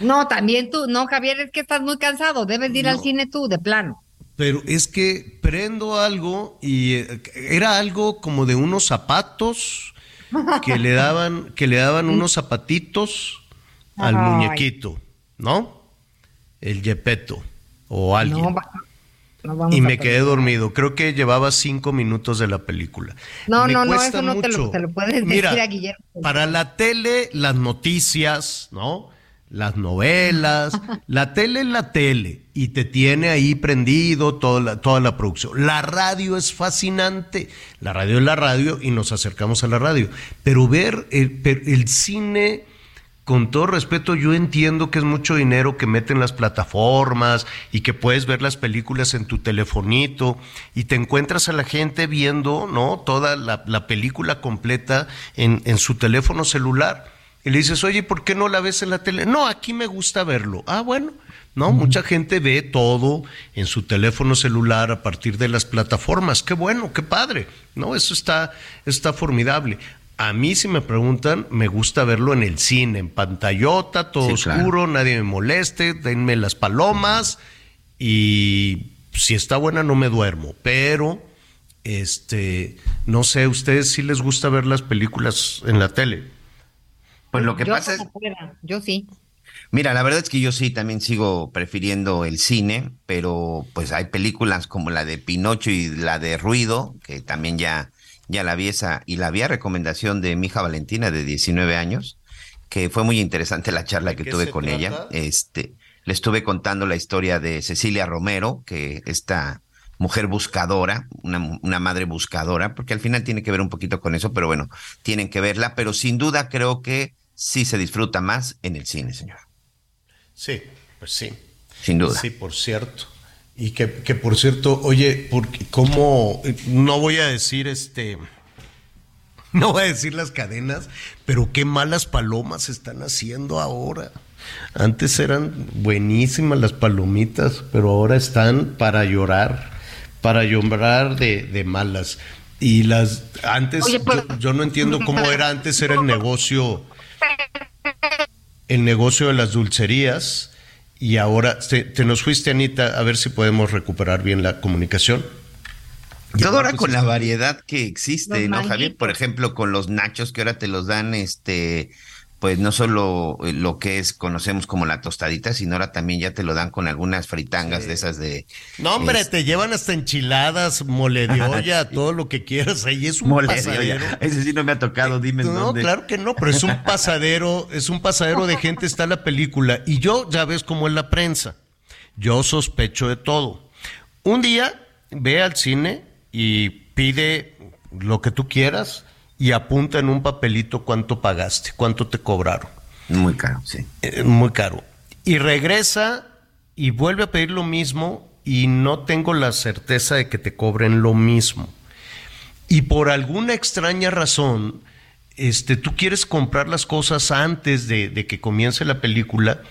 [SPEAKER 2] No, también tú, no, Javier, es que estás muy cansado, debes de ir al cine tú, de plano.
[SPEAKER 1] Pero es que prendo algo y eh, era algo como de unos zapatos que le daban, que le daban unos zapatitos al
[SPEAKER 2] Ay.
[SPEAKER 1] muñequito, ¿no? El Yepeto o alguien.
[SPEAKER 2] No,
[SPEAKER 1] y me quedé dormido. Creo que llevaba cinco minutos de la película.
[SPEAKER 2] No,
[SPEAKER 1] Me
[SPEAKER 2] no, no, eso no te lo,
[SPEAKER 1] mucho.
[SPEAKER 2] te lo puedes
[SPEAKER 1] Mira,
[SPEAKER 2] decir a Guillermo.
[SPEAKER 1] Para la tele, las noticias, ¿no? Las novelas. la tele es la tele y te tiene ahí prendido toda la, toda la producción. La radio es fascinante. La radio es la radio y nos acercamos a la radio. Pero ver el, el cine, con todo respeto, yo entiendo que es mucho dinero que meten las plataformas y que puedes ver las películas en tu telefonito y te encuentras a la gente viendo, ¿no? Toda la, la película completa en, en su teléfono celular. Y le dices, oye, ¿por qué no la ves en la tele? No, aquí me gusta verlo. Ah, bueno. No, mucha gente ve todo en su teléfono celular a partir de las plataformas. Qué bueno, qué padre. No, eso está, está formidable. A mí, si me preguntan, me gusta verlo en el cine, en pantallota, todo
[SPEAKER 3] Sí, claro.
[SPEAKER 1] oscuro, nadie me moleste, denme las palomas y si está buena no me duermo, pero este, no sé, ¿ustedes sí les gusta ver las películas en la tele?
[SPEAKER 3] Pues lo que
[SPEAKER 2] yo
[SPEAKER 3] pasa es,
[SPEAKER 2] yo sí.
[SPEAKER 3] Mira, la verdad es que yo sí también sigo prefiriendo el cine, pero pues hay películas como la de Pinocho y la de Ruido, que también ya, ya la vi esa, y la vi a recomendación de mi hija Valentina de 19 años, que fue muy interesante la charla que tuve con ella. Este, le estuve contando la historia de Cecilia Romero, que esta mujer buscadora, una, una madre buscadora, porque al final tiene que ver un poquito con eso, pero bueno, tienen que verla, pero sin duda creo que sí se disfruta más en el cine, señor.
[SPEAKER 1] Sí, pues sí.
[SPEAKER 3] Sin duda.
[SPEAKER 1] Sí, por cierto. Y que, que por cierto, oye, porque cómo no voy a decir este no voy a decir las cadenas, pero qué malas palomas están haciendo ahora. Antes eran buenísimas las palomitas, pero ahora están para llorar, para llorar de, de malas. Y las antes
[SPEAKER 2] Oye, pues-
[SPEAKER 1] yo, yo no entiendo cómo era antes era el negocio el negocio de las dulcerías y ahora te, te nos fuiste Anita a ver si podemos recuperar bien la comunicación.
[SPEAKER 3] Todo ahora
[SPEAKER 1] pues,
[SPEAKER 3] con la variedad que existe,
[SPEAKER 2] Los
[SPEAKER 3] ¿no, Javier? Por ejemplo, con los nachos que ahora te los dan, este, pues no solo eh, lo que es, conocemos como la tostadita, sino ahora también ya te lo dan con algunas fritangas de esas de...
[SPEAKER 1] No, hombre,
[SPEAKER 3] es-
[SPEAKER 1] te llevan hasta enchiladas, mole de olla, todo lo que quieras. Ahí es un
[SPEAKER 3] Mole de
[SPEAKER 1] pasadero.
[SPEAKER 3] Ese sí no me ha tocado, dime en
[SPEAKER 1] No,
[SPEAKER 3] dónde.
[SPEAKER 1] claro que no, pero es un pasadero, es un pasadero de gente, está la película. Y yo, ya ves cómo es la prensa. Yo sospecho de todo. Un día ve al cine y pide lo que tú quieras y apunta en un papelito cuánto pagaste, cuánto te cobraron.
[SPEAKER 3] Muy caro, sí.
[SPEAKER 1] Eh, muy caro. Y regresa y vuelve a pedir lo mismo y no tengo la certeza de que te cobren lo mismo. Y por alguna extraña razón, este, tú quieres comprar las cosas antes de, de que comience la película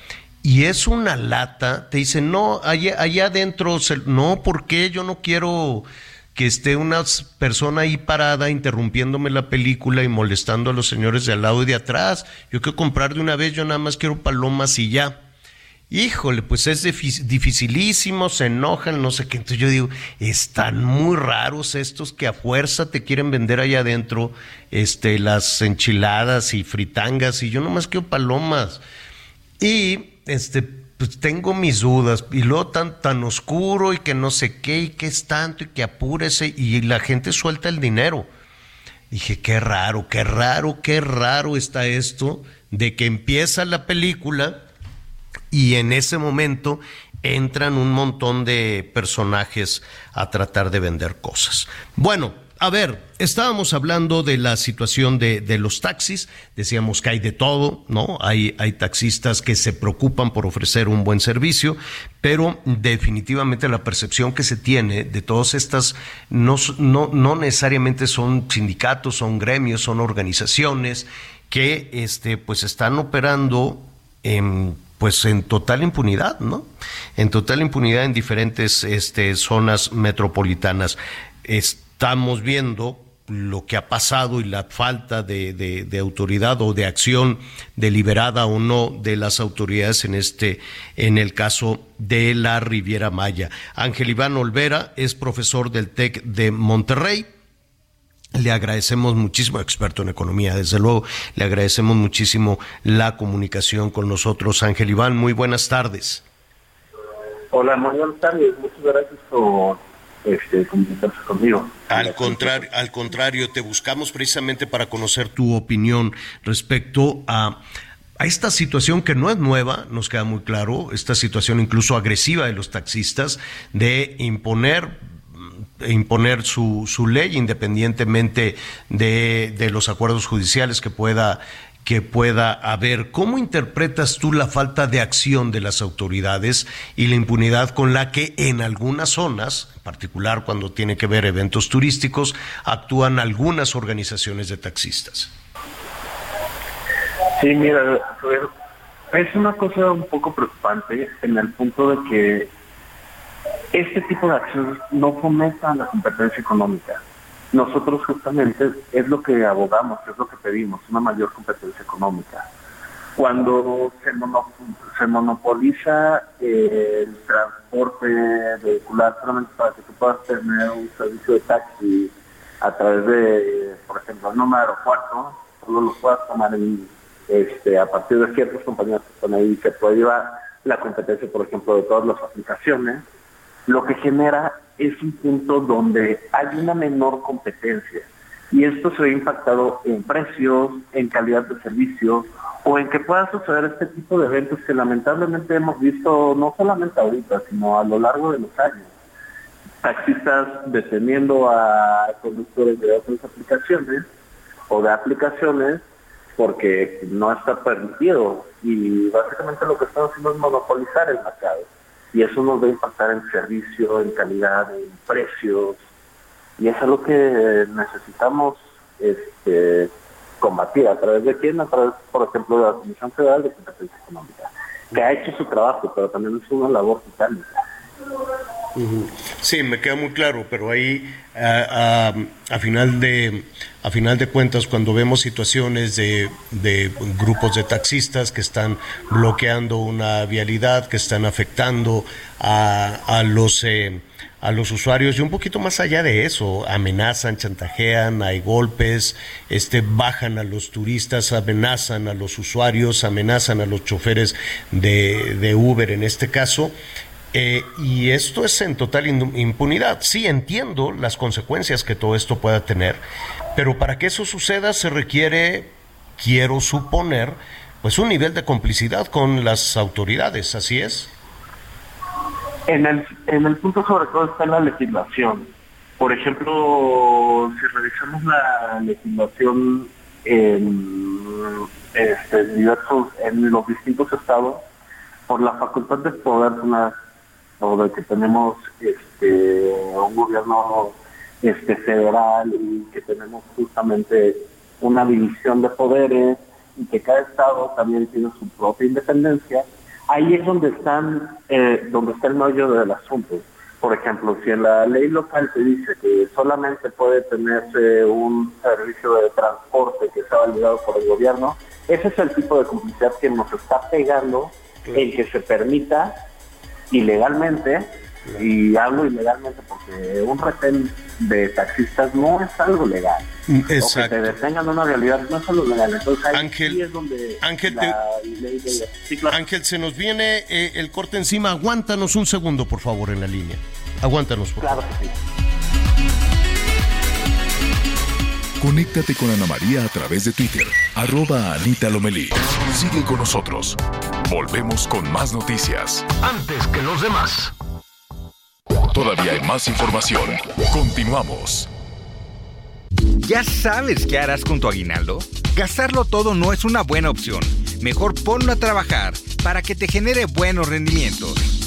[SPEAKER 1] y es una lata, te dicen, no, allá, allá adentro, se- no, ¿por qué? Yo no quiero que esté una persona ahí parada interrumpiéndome la película y molestando a los señores de al lado y de atrás. Yo quiero comprar de una vez, yo nada más quiero palomas y ya. Híjole, pues es difi- dificilísimo, se enojan, no sé qué. Entonces yo digo, están muy raros estos que a fuerza te quieren vender allá adentro este, las enchiladas y fritangas y yo nomás quiero palomas. Y este, pues tengo mis dudas. Y luego tan, tan oscuro y que no sé qué y que es tanto y que apúrese y la gente suelta el dinero. Dije, qué raro, qué raro, qué raro está esto de que empieza la película y en ese momento entran un montón de personajes a tratar de vender cosas. Bueno, a ver, estábamos hablando de la situación de, los taxis, decíamos que hay de todo, ¿no? Hay, taxistas que se preocupan por ofrecer un buen servicio, pero definitivamente la percepción que se tiene de todas estas no, no, no necesariamente son sindicatos, son gremios, son organizaciones que este, pues están operando en, pues en total impunidad, ¿no? En total impunidad en diferentes este, zonas metropolitanas. Estamos viendo lo que ha pasado y la falta de, de- autoridad o de acción deliberada o no de las autoridades en este en el caso de la Riviera Maya. Ángel Iván Olvera es profesor del TEC de Monterrey. Le agradecemos muchísimo, experto en economía, desde luego, le agradecemos muchísimo la comunicación con nosotros. Ángel Iván, muy buenas tardes.
[SPEAKER 9] Hola, muy buenas tardes. Muchas gracias por este, comunicarse conmigo.
[SPEAKER 1] Al contrario, al contrario, te buscamos precisamente para conocer tu opinión respecto a, a esta situación que no es nueva, nos queda muy claro, esta situación incluso agresiva de los taxistas de imponer mm, imponer su, su ley independientemente de, de los acuerdos judiciales que pueda que pueda haber. ¿Cómo interpretas tú la falta de acción de las autoridades y la impunidad con la que en algunas zonas, en particular cuando tiene que ver eventos turísticos, actúan algunas organizaciones de taxistas?
[SPEAKER 9] Sí, mira, es una cosa un poco preocupante en el punto de que este tipo de acciones no fomentan la competencia económica. Nosotros justamente es lo que abogamos, es lo que pedimos, una mayor competencia económica. Cuando se, mono- se monopoliza eh, el transporte vehicular solamente para que tú puedas tener un servicio de taxi a través de, por ejemplo, en un aeropuerto, solo lo puedas tomar en, este, a partir de ciertas compañías que están ahí, se prohíba la competencia, por ejemplo, de todas las aplicaciones, lo que genera es un punto donde hay una menor competencia. Y esto se ve impactado en precios, en calidad de servicio, o en que pueda suceder este tipo de eventos que lamentablemente hemos visto no solamente ahorita, sino a lo largo de los años. Taxistas deteniendo a conductores de otras aplicaciones o de aplicaciones porque no está permitido y básicamente lo que están haciendo es monopolizar el mercado y eso nos va a impactar en servicio, en calidad, en precios y es algo que necesitamos este, combatir a través de quién, a través, por ejemplo, de la Comisión Federal de Competencia Económica. que ha hecho su trabajo, pero también es una labor titánica.
[SPEAKER 1] Sí, me queda muy claro, pero ahí a- a final de a final de cuentas cuando vemos situaciones de, grupos de taxistas que están bloqueando una vialidad, que están afectando a, los eh, a los usuarios y un poquito más allá de eso, amenazan, chantajean, hay golpes, este bajan a los turistas, amenazan a los usuarios, amenazan a los choferes de Uber en este caso. Eh, y esto es en total impunidad. Sí, entiendo las consecuencias que todo esto pueda tener, pero para que eso suceda se requiere, quiero suponer, pues un nivel de complicidad con las autoridades, ¿así es?
[SPEAKER 9] En el, en el punto sobre todo está la legislación. Por ejemplo, si revisamos la legislación en, este, diversos, en los distintos estados, por la facultad de poder una, o de que tenemos este, un gobierno este, federal y que tenemos justamente una división de poderes y que cada estado también tiene su propia independencia, ahí es donde están eh, donde está el meollo del asunto. Por ejemplo, si en la ley local se dice que solamente puede tenerse un servicio de transporte que está validado por el gobierno, ese es el tipo de complicidad que nos está pegando en que se permita ilegalmente, y hablo ilegalmente porque un retén de taxistas no es algo legal. O que
[SPEAKER 1] Exacto.
[SPEAKER 9] te detengan una realidad no es algo legal. Entonces ahí
[SPEAKER 1] Ángel,
[SPEAKER 9] sí es donde
[SPEAKER 1] Ángel,
[SPEAKER 9] la ley de-
[SPEAKER 1] Ángel, se nos viene eh, el corte encima. Aguántanos un segundo, por favor, en la línea. Aguántanos, por
[SPEAKER 9] Claro
[SPEAKER 1] favor.
[SPEAKER 9] que sí.
[SPEAKER 4] Conéctate con Ana María a través de Twitter, arroba Anita Lomelí. Sigue con nosotros. Volvemos con más noticias.
[SPEAKER 5] Antes que los demás.
[SPEAKER 4] Todavía hay más información. Continuamos.
[SPEAKER 6] ¿Ya sabes qué harás con tu aguinaldo? Gastarlo todo no es una buena opción. Mejor ponlo a trabajar para que te genere buenos rendimientos.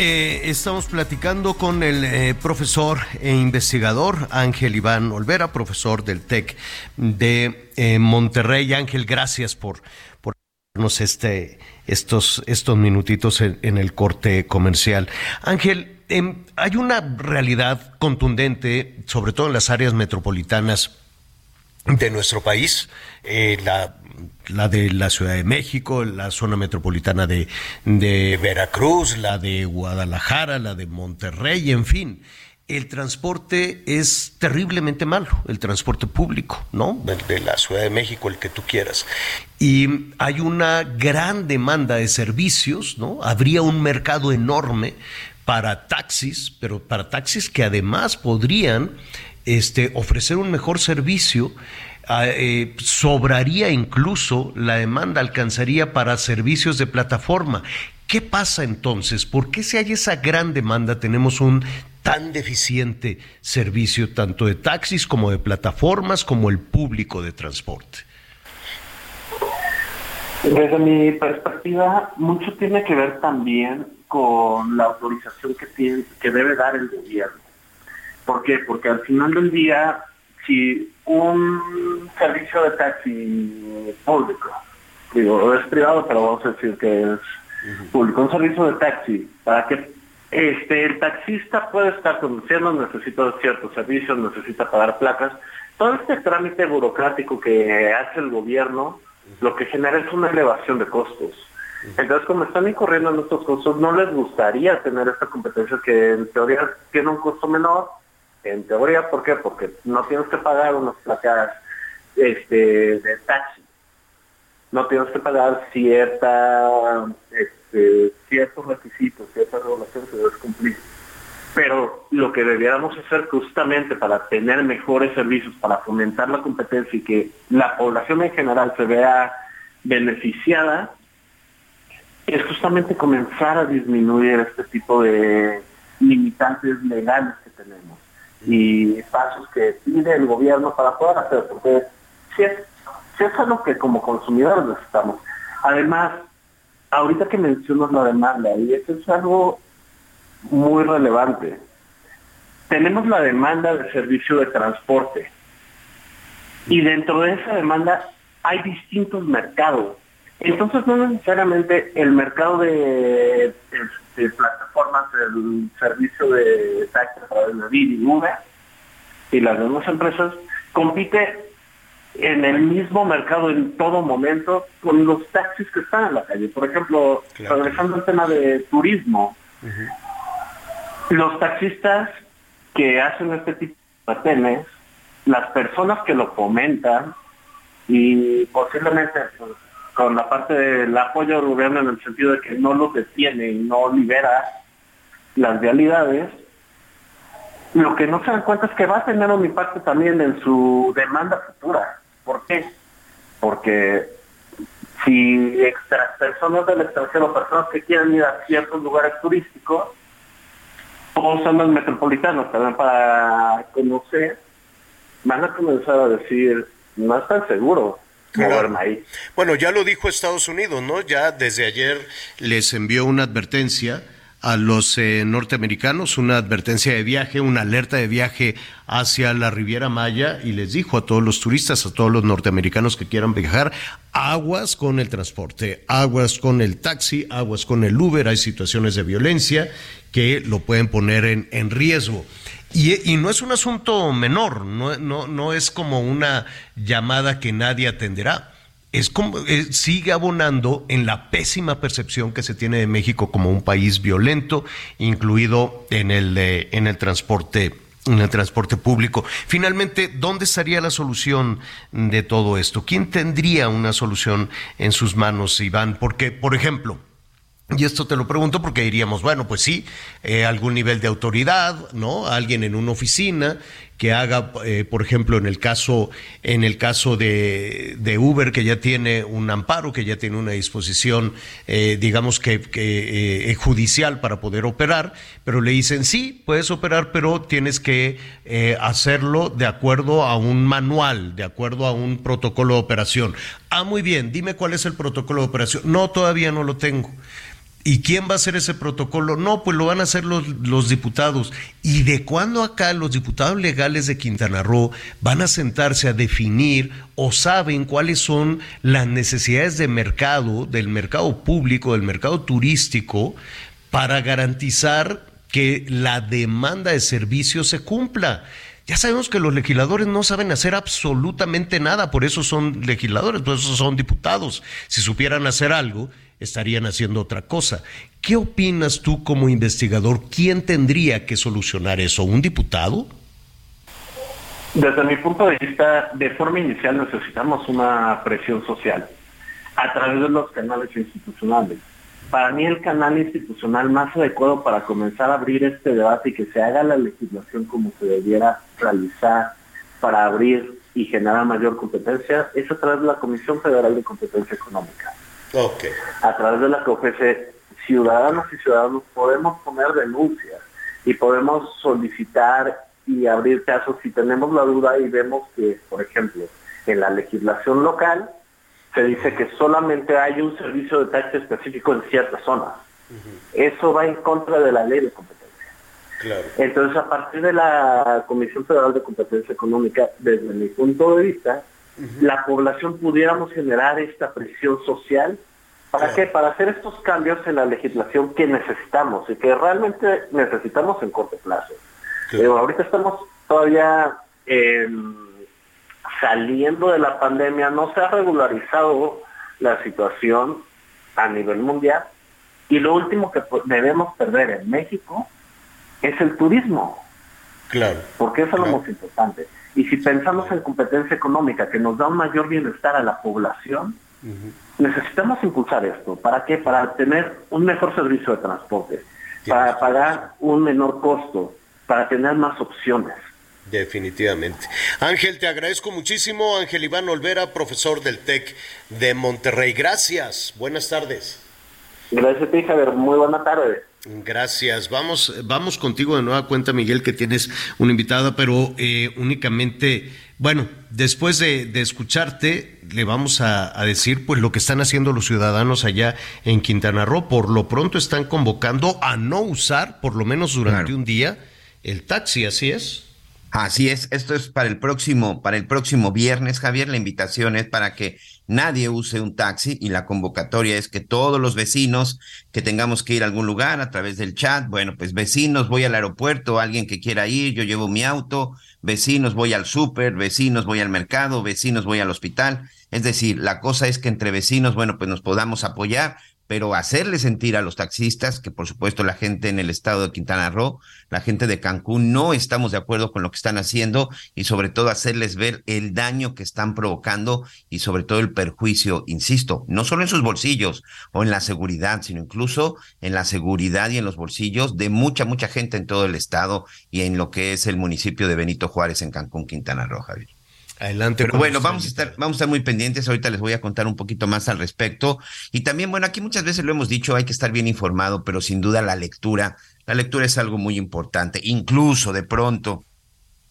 [SPEAKER 1] eh, estamos platicando con el eh, profesor e investigador Ángel Iván Olvera, profesor del TEC de eh, Monterrey. Ángel, gracias por, por darnos este, estos, estos minutitos en, en el corte comercial. Ángel, em, hay una realidad contundente, sobre todo en las áreas metropolitanas de nuestro país, la, la de la Ciudad de México, la zona metropolitana de, de Veracruz, la de Guadalajara, la de Monterrey, en fin. El transporte es terriblemente malo, el transporte público, ¿no? El de la Ciudad de México, el que tú quieras. Y hay una gran demanda de servicios, ¿no? Habría un mercado enorme para taxis, pero para taxis que además podrían este, ofrecer un mejor servicio, eh, sobraría incluso la demanda, alcanzaría para servicios de plataforma. ¿Qué pasa entonces? ¿Por qué si hay esa gran demanda tenemos un tan deficiente servicio tanto de taxis como de plataformas como el público de transporte?
[SPEAKER 9] Desde mi perspectiva, mucho tiene que ver también con la autorización que tiene, que debe dar el gobierno. ¿Por qué? Porque al final del día, si un servicio de taxi público, digo, es privado, pero vamos a decir que es público, un servicio de taxi, para que este el taxista puede estar conduciendo, necesita ciertos servicios, necesita pagar placas, todo este trámite burocrático que hace el gobierno, lo que genera es una elevación de costos. Entonces, como están incurriendo en estos costos, no les gustaría tener esta competencia que en teoría tiene un costo menor. En teoría, ¿por qué? Porque no tienes que pagar unas placas este, de taxi. No tienes que pagar cierta, este, ciertos requisitos, ciertas regulaciones que debes cumplir. Pero lo que debiéramos hacer justamente para tener mejores servicios, para fomentar la competencia y que la población en general se vea beneficiada, es justamente comenzar a disminuir este tipo de, limitantes legales que tenemos y pasos que pide el gobierno para poder hacer, porque si es, si algo que como consumidores necesitamos. Además, ahorita que mencionas la demanda, y eso es algo muy relevante, tenemos la demanda de servicio de transporte. Y dentro de esa demanda hay distintos mercados. Entonces no necesariamente el mercado de, de plataformas, el servicio de taxi a través de Didi y Uber y las demás empresas compite en el mismo mercado en todo momento con los taxis que están en la calle. Por ejemplo, regresando al tema de turismo, los taxistas que hacen este tipo de patenes, las personas que lo fomentan y posiblemente pues, con la parte del apoyo del gobierno en el sentido de que no los detiene y no libera las vialidades, lo que no se dan cuenta es que va a tener un impacto también en su demanda futura. ¿Por qué? Porque si extra- personas del extranjero, personas que quieran ir a ciertos lugares turísticos, o zonas metropolitanas también para conocer, van a comenzar a decir, no es tan ahí.
[SPEAKER 1] Bueno, ya lo dijo Estados Unidos, ¿no? Ya desde ayer les envió una advertencia a los eh, norteamericanos, una advertencia de viaje, una alerta de viaje hacia la Riviera Maya y les dijo a todos los turistas, a todos los norteamericanos que quieran viajar, aguas con el transporte, aguas con el taxi, aguas con el Uber, hay situaciones de violencia que lo pueden poner en, en riesgo. Y, no es un asunto menor, no, es como una llamada que nadie atenderá. Es como, eh, sigue abonando en la pésima percepción que se tiene de México como un país violento, incluido en el, en el transporte en el transporte público. Finalmente, ¿dónde estaría la solución de todo esto? ¿Quién tendría una solución en sus manos, Iván? Porque, por ejemplo, y esto te lo pregunto porque diríamos, bueno, pues sí, eh, algún nivel de autoridad, ¿no? Alguien en una oficina que haga, eh, por ejemplo, en el caso, en el caso de, Uber, que ya tiene un amparo, que ya tiene una disposición, eh, digamos que, que, eh, judicial para poder operar, pero le dicen sí, puedes operar, pero tienes que eh, hacerlo de acuerdo a un manual, de acuerdo a un protocolo de operación. Ah, muy bien, dime cuál es el protocolo de operación. No, todavía no lo tengo. ¿Y quién va a hacer ese protocolo? No, pues lo van a hacer los, diputados. ¿Y de cuándo acá los diputados legales de Quintana Roo van a sentarse a definir o saben cuáles son las necesidades de mercado, del mercado público, del mercado turístico, para garantizar que la demanda de servicios se cumpla? Ya sabemos que los legisladores no saben hacer absolutamente nada, por eso son legisladores, por eso son diputados. Si supieran hacer algo, estarían haciendo otra cosa. ¿Qué opinas tú como investigador? ¿Quién tendría que solucionar eso? ¿Un diputado?
[SPEAKER 9] Desde mi punto de vista, de forma inicial necesitamos una presión social a través de los canales institucionales. Para mí el canal institucional más adecuado para comenzar a abrir este debate y que se haga la legislación como se debiera realizar para abrir y generar mayor competencia es a través de la Comisión Federal de Competencia Económica.
[SPEAKER 1] Okay.
[SPEAKER 9] A través de la que ofrece ciudadanos y ciudadanos podemos poner denuncias y podemos solicitar y abrir casos si tenemos la duda y vemos que, por ejemplo, en la legislación local se dice que solamente hay un servicio de taxi específico en ciertas zonas. Uh -huh. Eso va en contra de la ley de competencia.
[SPEAKER 1] Claro.
[SPEAKER 9] Entonces, a partir de la Comisión Federal de Competencia Económica, desde mi punto de vista, uh -huh. la población pudiéramos generar esta presión social. ¿Para claro. qué? Para hacer estos cambios en la legislación que necesitamos y que realmente necesitamos en corto plazo. Eh, ahorita estamos todavía eh, saliendo de la pandemia, no se ha regularizado la situación a nivel mundial y lo último que debemos perder en México es el turismo.
[SPEAKER 1] Claro.
[SPEAKER 9] Porque eso
[SPEAKER 1] claro.
[SPEAKER 9] es lo más importante. Y si pensamos en competencia económica que nos da un mayor bienestar a la población, uh -huh. necesitamos impulsar esto. ¿Para qué? Para tener un mejor servicio de transporte, para pagar un menor costo, para tener más opciones.
[SPEAKER 1] Definitivamente. Ángel, te agradezco muchísimo. Ángel Iván Olvera, profesor del TEC de Monterrey. Gracias. Buenas tardes.
[SPEAKER 9] Gracias a ti, Javier. Muy buena tarde.
[SPEAKER 1] Gracias. Vamos, vamos contigo de nueva cuenta, Miguel, que tienes una invitada, pero eh, únicamente, bueno, después de, escucharte, le vamos a, a, decir pues lo que están haciendo los ciudadanos allá en Quintana Roo. Por lo pronto están convocando a no usar, por lo menos durante un día, el taxi, ¿así es?
[SPEAKER 3] Así es, esto es para el próximo, para el próximo viernes, Javier. La invitación es para que nadie use un taxi y la convocatoria es que todos los vecinos que tengamos que ir a algún lugar a través del chat, bueno, pues vecinos, voy al aeropuerto, alguien que quiera ir, yo llevo mi auto, vecinos, voy al súper, vecinos, voy al mercado, vecinos, voy al hospital. Es decir, la cosa es que entre vecinos, bueno, pues nos podamos apoyar pero hacerle sentir a los taxistas, que por supuesto la gente en el estado de Quintana Roo, la gente de Cancún, no estamos de acuerdo con lo que están haciendo y sobre todo hacerles ver el daño que están provocando y sobre todo el perjuicio, insisto, no solo en sus bolsillos o en la seguridad, sino incluso en la seguridad y en los bolsillos de mucha, mucha gente en todo el estado y en lo que es el municipio de Benito Juárez en Cancún, Quintana Roo, Javier.
[SPEAKER 1] Adelante.
[SPEAKER 3] Pero bueno, vamos a estar, vamos a estar muy pendientes. Ahorita les voy a contar un poquito más al respecto. Y también, bueno, aquí muchas veces lo hemos dicho, hay que estar bien informado, pero sin duda la lectura, la lectura es algo muy importante. Incluso de pronto,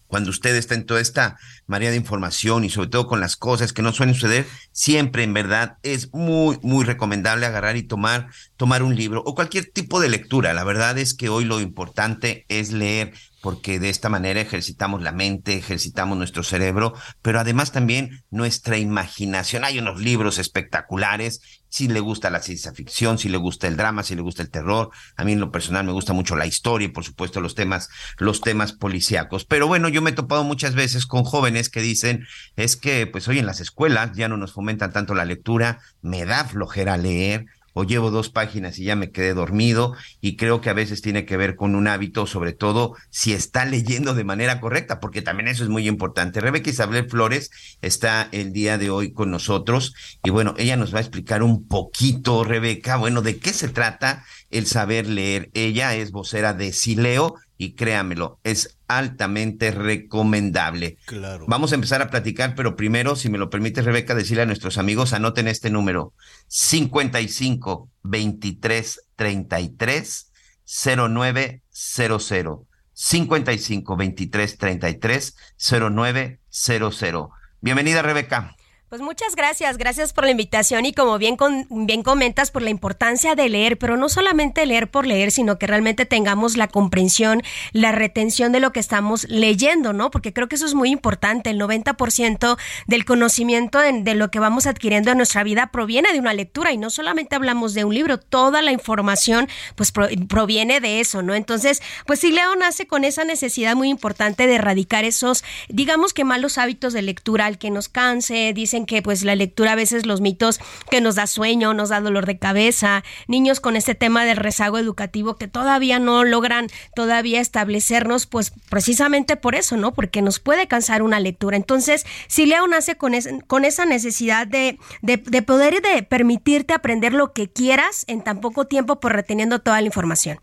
[SPEAKER 3] cuando usted está en toda esta marea de información y sobre todo con las cosas que no suelen suceder, siempre en verdad es muy, muy recomendable agarrar y tomar, tomar un libro o cualquier tipo de lectura. La verdad es que hoy lo importante es leer porque de esta manera ejercitamos la mente, ejercitamos nuestro cerebro, pero además también nuestra imaginación. Hay unos libros espectaculares, si le gusta la ciencia ficción, si le gusta el drama, si le gusta el terror. A mí en lo personal me gusta mucho la historia y por supuesto los temas, los temas policíacos. Pero bueno, yo me he topado muchas veces con jóvenes que dicen, es que pues hoy en las escuelas ya no nos fomentan tanto la lectura, me da flojera leer, o llevo dos páginas y ya me quedé dormido y creo que a veces tiene que ver con un hábito, sobre todo si está leyendo de manera correcta, porque también eso es muy importante. Rebeca Isabel Flores está el día de hoy con nosotros y bueno, ella nos va a explicar un poquito, Rebeca, bueno, de qué se trata el saber leer. Ella es vocera de Sileo y créamelo, es altamente recomendable.
[SPEAKER 1] Claro.
[SPEAKER 3] Vamos a empezar a platicar, pero primero, si me lo permite, Rebeca, decirle a nuestros amigos, anoten este número: 55 23 33 0900. 55 23 33 0900. Bienvenida, Rebeca.
[SPEAKER 10] Pues muchas gracias, gracias por la invitación y como bien, con, bien comentas por la importancia de leer, pero no solamente leer por leer, sino que realmente tengamos la comprensión, la retención de lo que estamos leyendo, ¿no? Porque creo que eso es muy importante. El 90% del conocimiento de, lo que vamos adquiriendo en nuestra vida proviene de una lectura y no solamente hablamos de un libro, toda la información pues pro, proviene de eso, ¿no? Entonces, pues si Leo nace con esa necesidad muy importante de erradicar esos, digamos que malos hábitos de lectura, al que nos canse, dice que pues la lectura a veces los mitos que nos da sueño, nos da dolor de cabeza, niños con este tema del rezago educativo que todavía no logran todavía establecernos pues precisamente por eso, ¿no? Porque nos puede cansar una lectura. Entonces, si Leo nace con, es, con esa necesidad de, de, de poder y de permitirte aprender lo que quieras en tan poco tiempo por reteniendo toda la información.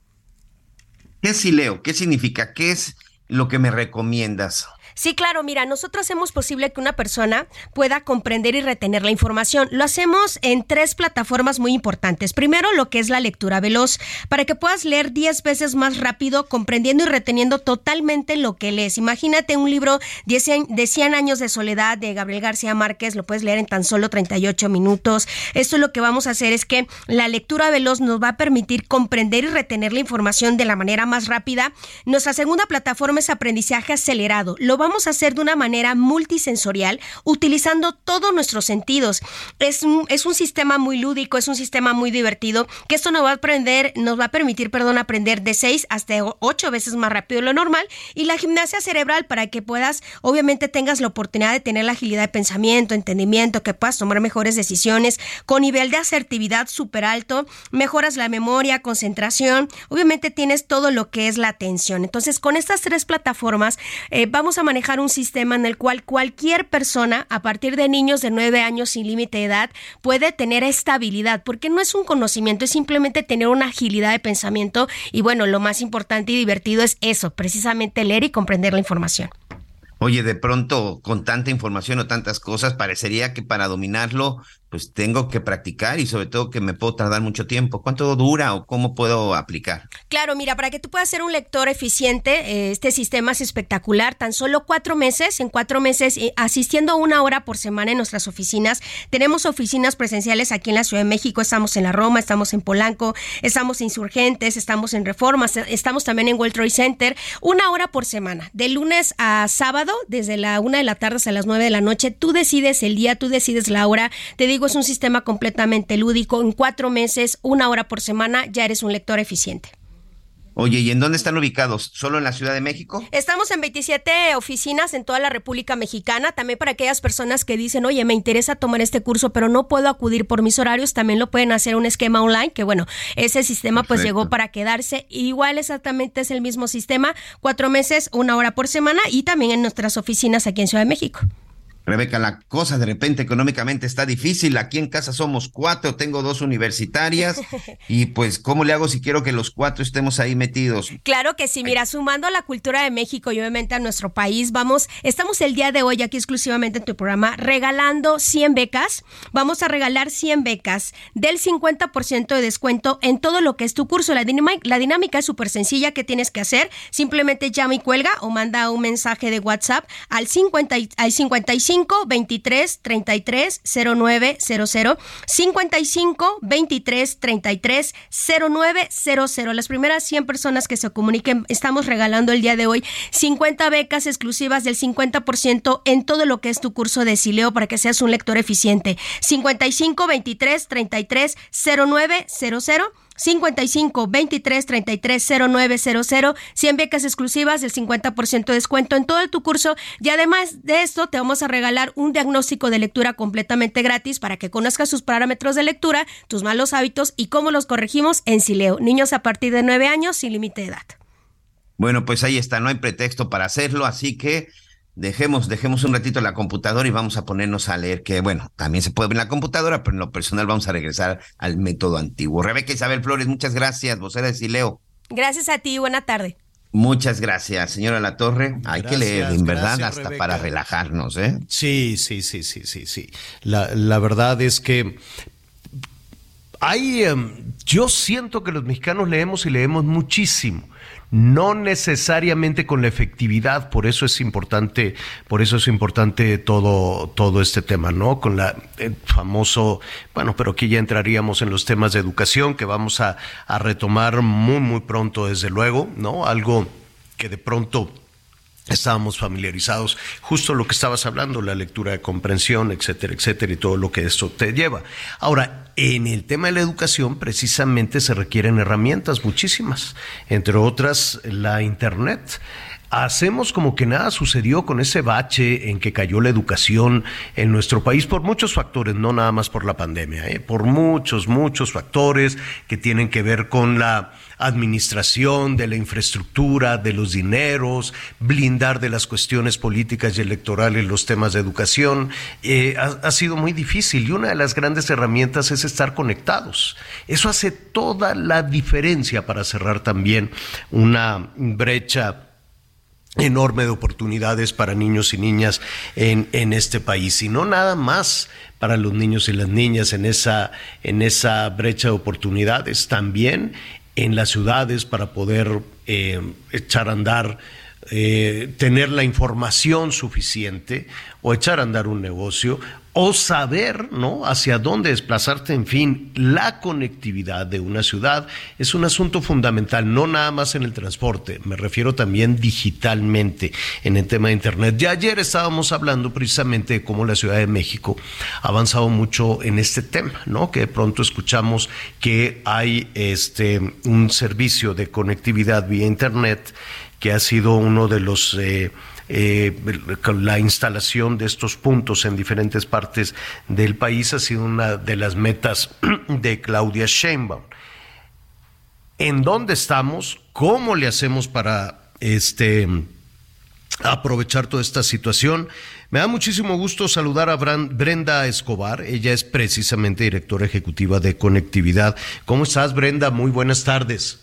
[SPEAKER 3] ¿Qué es Sileo? ¿Qué significa? ¿Qué es lo que me recomiendas?
[SPEAKER 10] Sí, claro, mira, nosotros hacemos posible que una persona pueda comprender y retener la información. Lo hacemos en tres plataformas muy importantes. Primero, lo que es la lectura veloz, para que puedas leer 10 veces más rápido, comprendiendo y reteniendo totalmente lo que lees. Imagínate un libro de 100 años de soledad de Gabriel García Márquez, lo puedes leer en tan solo 38 minutos. Esto lo que vamos a hacer es que la lectura veloz nos va a permitir comprender y retener la información de la manera más rápida. Nuestra segunda plataforma es aprendizaje acelerado. Lo vamos a hacer de una manera multisensorial, utilizando todos nuestros sentidos. Es un, es un sistema muy lúdico, es un sistema muy divertido, que esto nos va a aprender, nos va a permitir, perdón, aprender de 6 hasta 8 veces más rápido de lo normal. Y la gimnasia cerebral para que puedas, obviamente tengas la oportunidad de tener la agilidad de pensamiento, entendimiento, que puedas tomar mejores decisiones, con nivel de asertividad súper alto, mejoras la memoria, concentración, obviamente tienes todo lo que es la atención. Entonces, con estas tres plataformas, eh, vamos a manejar un sistema en el cual cualquier persona, a partir de niños de 9 años sin límite de edad, puede tener estabilidad, porque no es un conocimiento, es simplemente tener una agilidad de pensamiento y bueno, lo más importante y divertido es eso, precisamente leer y comprender la información.
[SPEAKER 3] Oye, de pronto, con tanta información o tantas cosas, parecería que para dominarlo, pues tengo que practicar y sobre todo que me puedo tardar mucho tiempo. ¿Cuánto dura o cómo puedo aplicar?
[SPEAKER 10] Claro, mira, para que tú puedas ser un lector eficiente, eh, este sistema es espectacular. Tan solo cuatro meses, en cuatro meses, eh, asistiendo una hora por semana en nuestras oficinas. Tenemos oficinas presenciales aquí en la Ciudad de México, estamos en la Roma, estamos en Polanco, estamos en Insurgentes, estamos en Reformas, estamos también en World Trade Center. Una hora por semana, de lunes a sábado, desde la una de la tarde hasta las nueve de la noche. Tú decides el día, tú decides la hora. Te digo, es un sistema completamente lúdico. En cuatro meses, una hora por semana, ya eres un lector eficiente.
[SPEAKER 3] Oye, ¿y en dónde están ubicados? ¿Solo en la Ciudad de México?
[SPEAKER 10] Estamos en 27 oficinas en toda la República Mexicana. También para aquellas personas que dicen, oye, me interesa tomar este curso, pero no puedo acudir por mis horarios, también lo pueden hacer un esquema online, que bueno, ese sistema pues llegó para quedarse. Igual exactamente es el mismo sistema, cuatro meses, una hora por semana y también en nuestras oficinas aquí en Ciudad de México.
[SPEAKER 3] Rebeca, la cosa de repente económicamente está difícil. Aquí en casa somos cuatro, tengo dos universitarias. y pues, ¿cómo le hago si quiero que los cuatro estemos ahí metidos?
[SPEAKER 10] Claro que sí, mira, sumando a la cultura de México y obviamente a nuestro país, vamos, estamos el día de hoy aquí exclusivamente en tu programa regalando 100 becas. Vamos a regalar 100 becas del 50% de descuento en todo lo que es tu curso. La, la dinámica es súper sencilla. ¿Qué tienes que hacer? Simplemente llama y cuelga o manda un mensaje de WhatsApp al, 50, y- al 55 23 33 0900 55 23 33 0900. Las primeras 100 personas que se comuniquen, estamos regalando el día de hoy 50 becas exclusivas del 50% en todo lo que es tu curso de Sileo para que seas un lector eficiente. 55 23 33 0900 55 23 33 0900 100 becas exclusivas del 50% de descuento en todo tu curso y además de esto te vamos a regalar un diagnóstico de lectura completamente gratis para que conozcas sus parámetros de lectura, tus malos hábitos y cómo los corregimos en Sileo. Niños a partir de 9 años sin límite de edad.
[SPEAKER 3] Bueno, pues ahí está, no hay pretexto para hacerlo, así que dejemos, dejemos un ratito la computadora y vamos a ponernos a leer, que bueno, también se puede ver en la computadora, pero en lo personal vamos a regresar al método antiguo. Rebeca Isabel Flores, muchas gracias, vocera de Sileo.
[SPEAKER 10] Gracias a ti, buena tarde.
[SPEAKER 3] Muchas gracias, señora La Torre. Hay que leer, en verdad,
[SPEAKER 1] gracias,
[SPEAKER 3] hasta
[SPEAKER 1] Rebeca.
[SPEAKER 3] para relajarnos, ¿eh?
[SPEAKER 1] Sí, sí, sí, sí, sí, sí. La, la verdad es que hay, em, yo siento que los mexicanos leemos y leemos muchísimo. No necesariamente con la efectividad, por eso es importante, por eso es importante todo, todo este tema, ¿no? Con la el famoso, bueno, pero aquí ya entraríamos en los temas de educación que vamos a, a retomar muy, muy pronto, desde luego, ¿no? Algo que de pronto estábamos familiarizados, justo lo que estabas hablando, la lectura de comprensión, etcétera, etcétera, y todo lo que esto te lleva. Ahora, en el tema de la educación, precisamente se requieren herramientas, muchísimas, entre otras la Internet. Hacemos como que nada sucedió con ese bache en que cayó la educación en nuestro país por muchos factores, no nada más por la pandemia, ¿eh? por muchos, muchos factores que tienen que ver con la administración de la infraestructura, de los dineros, blindar de las cuestiones políticas y electorales los temas de educación. Eh, ha, ha sido muy difícil y una de las grandes herramientas es estar conectados. Eso hace toda la diferencia para cerrar también una brecha enorme de oportunidades para niños y niñas en, en este país y no nada más para los niños y las niñas en esa, en esa brecha de oportunidades, también en las ciudades para poder eh, echar a andar, eh, tener la información suficiente o echar a andar un negocio o saber, ¿no? Hacia dónde desplazarte, en fin, la conectividad de una ciudad es un asunto fundamental, no nada más en el transporte, me refiero también digitalmente en el tema de Internet. Ya ayer estábamos hablando precisamente de cómo la Ciudad de México ha avanzado mucho en este tema, ¿no? Que de pronto escuchamos que hay este, un servicio de conectividad vía Internet que ha sido uno de los... Eh, eh, la instalación de estos puntos en diferentes partes del país ha sido una de las metas de Claudia Sheinbaum. ¿En dónde estamos? ¿Cómo le hacemos para este aprovechar toda esta situación? Me da muchísimo gusto saludar a Brenda Escobar. Ella es precisamente directora ejecutiva de conectividad. ¿Cómo estás, Brenda? Muy buenas tardes.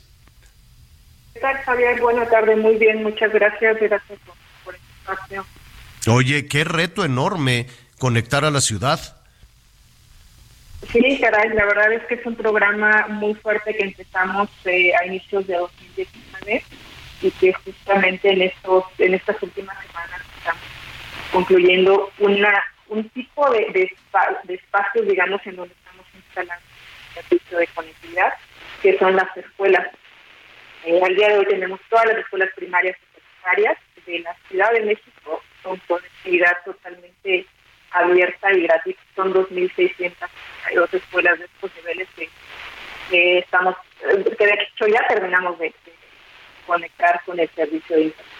[SPEAKER 11] ¿Qué tal, Javier? Buenas tardes, muy bien, muchas gracias. Gracias por,
[SPEAKER 1] Oye, qué reto enorme conectar a la ciudad.
[SPEAKER 11] Sí, caray, la verdad es que es un programa muy fuerte que empezamos eh, a inicios de 2019 y que justamente en estos en estas últimas semanas estamos concluyendo una un tipo de, de espacios, digamos, en donde estamos instalando el servicio de conectividad, que son las escuelas. Eh, al día de hoy tenemos todas las escuelas primarias y secundarias de la Ciudad de México con conectividad totalmente abierta y gratis. Son 2.662 escuelas de estos niveles que, que estamos, que de hecho ya terminamos de, de conectar con el servicio de Internet.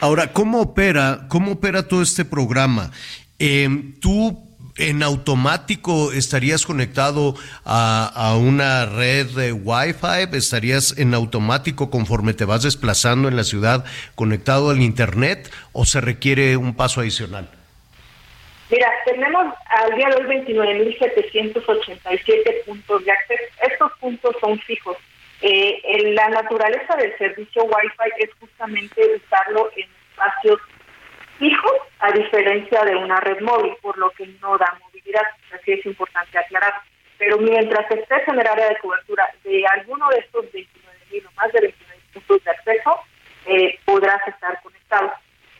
[SPEAKER 1] Ahora, ¿cómo opera, cómo opera todo este programa? Eh, ¿Tú en automático estarías conectado a, a una red de Wi-Fi? ¿Estarías en automático conforme te vas desplazando en la ciudad conectado al Internet o se requiere un paso adicional?
[SPEAKER 11] Mira, tenemos al día de hoy 29.787 puntos de acceso. Estos puntos son fijos. Eh, en la naturaleza del servicio Wi-Fi es justamente usarlo en espacios fijos, a diferencia de una red móvil, por lo que no da movilidad. Así es importante aclarar. Pero mientras estés en el área de cobertura de alguno de estos 29.000 o más de 29 puntos de acceso, eh, podrás estar conectado.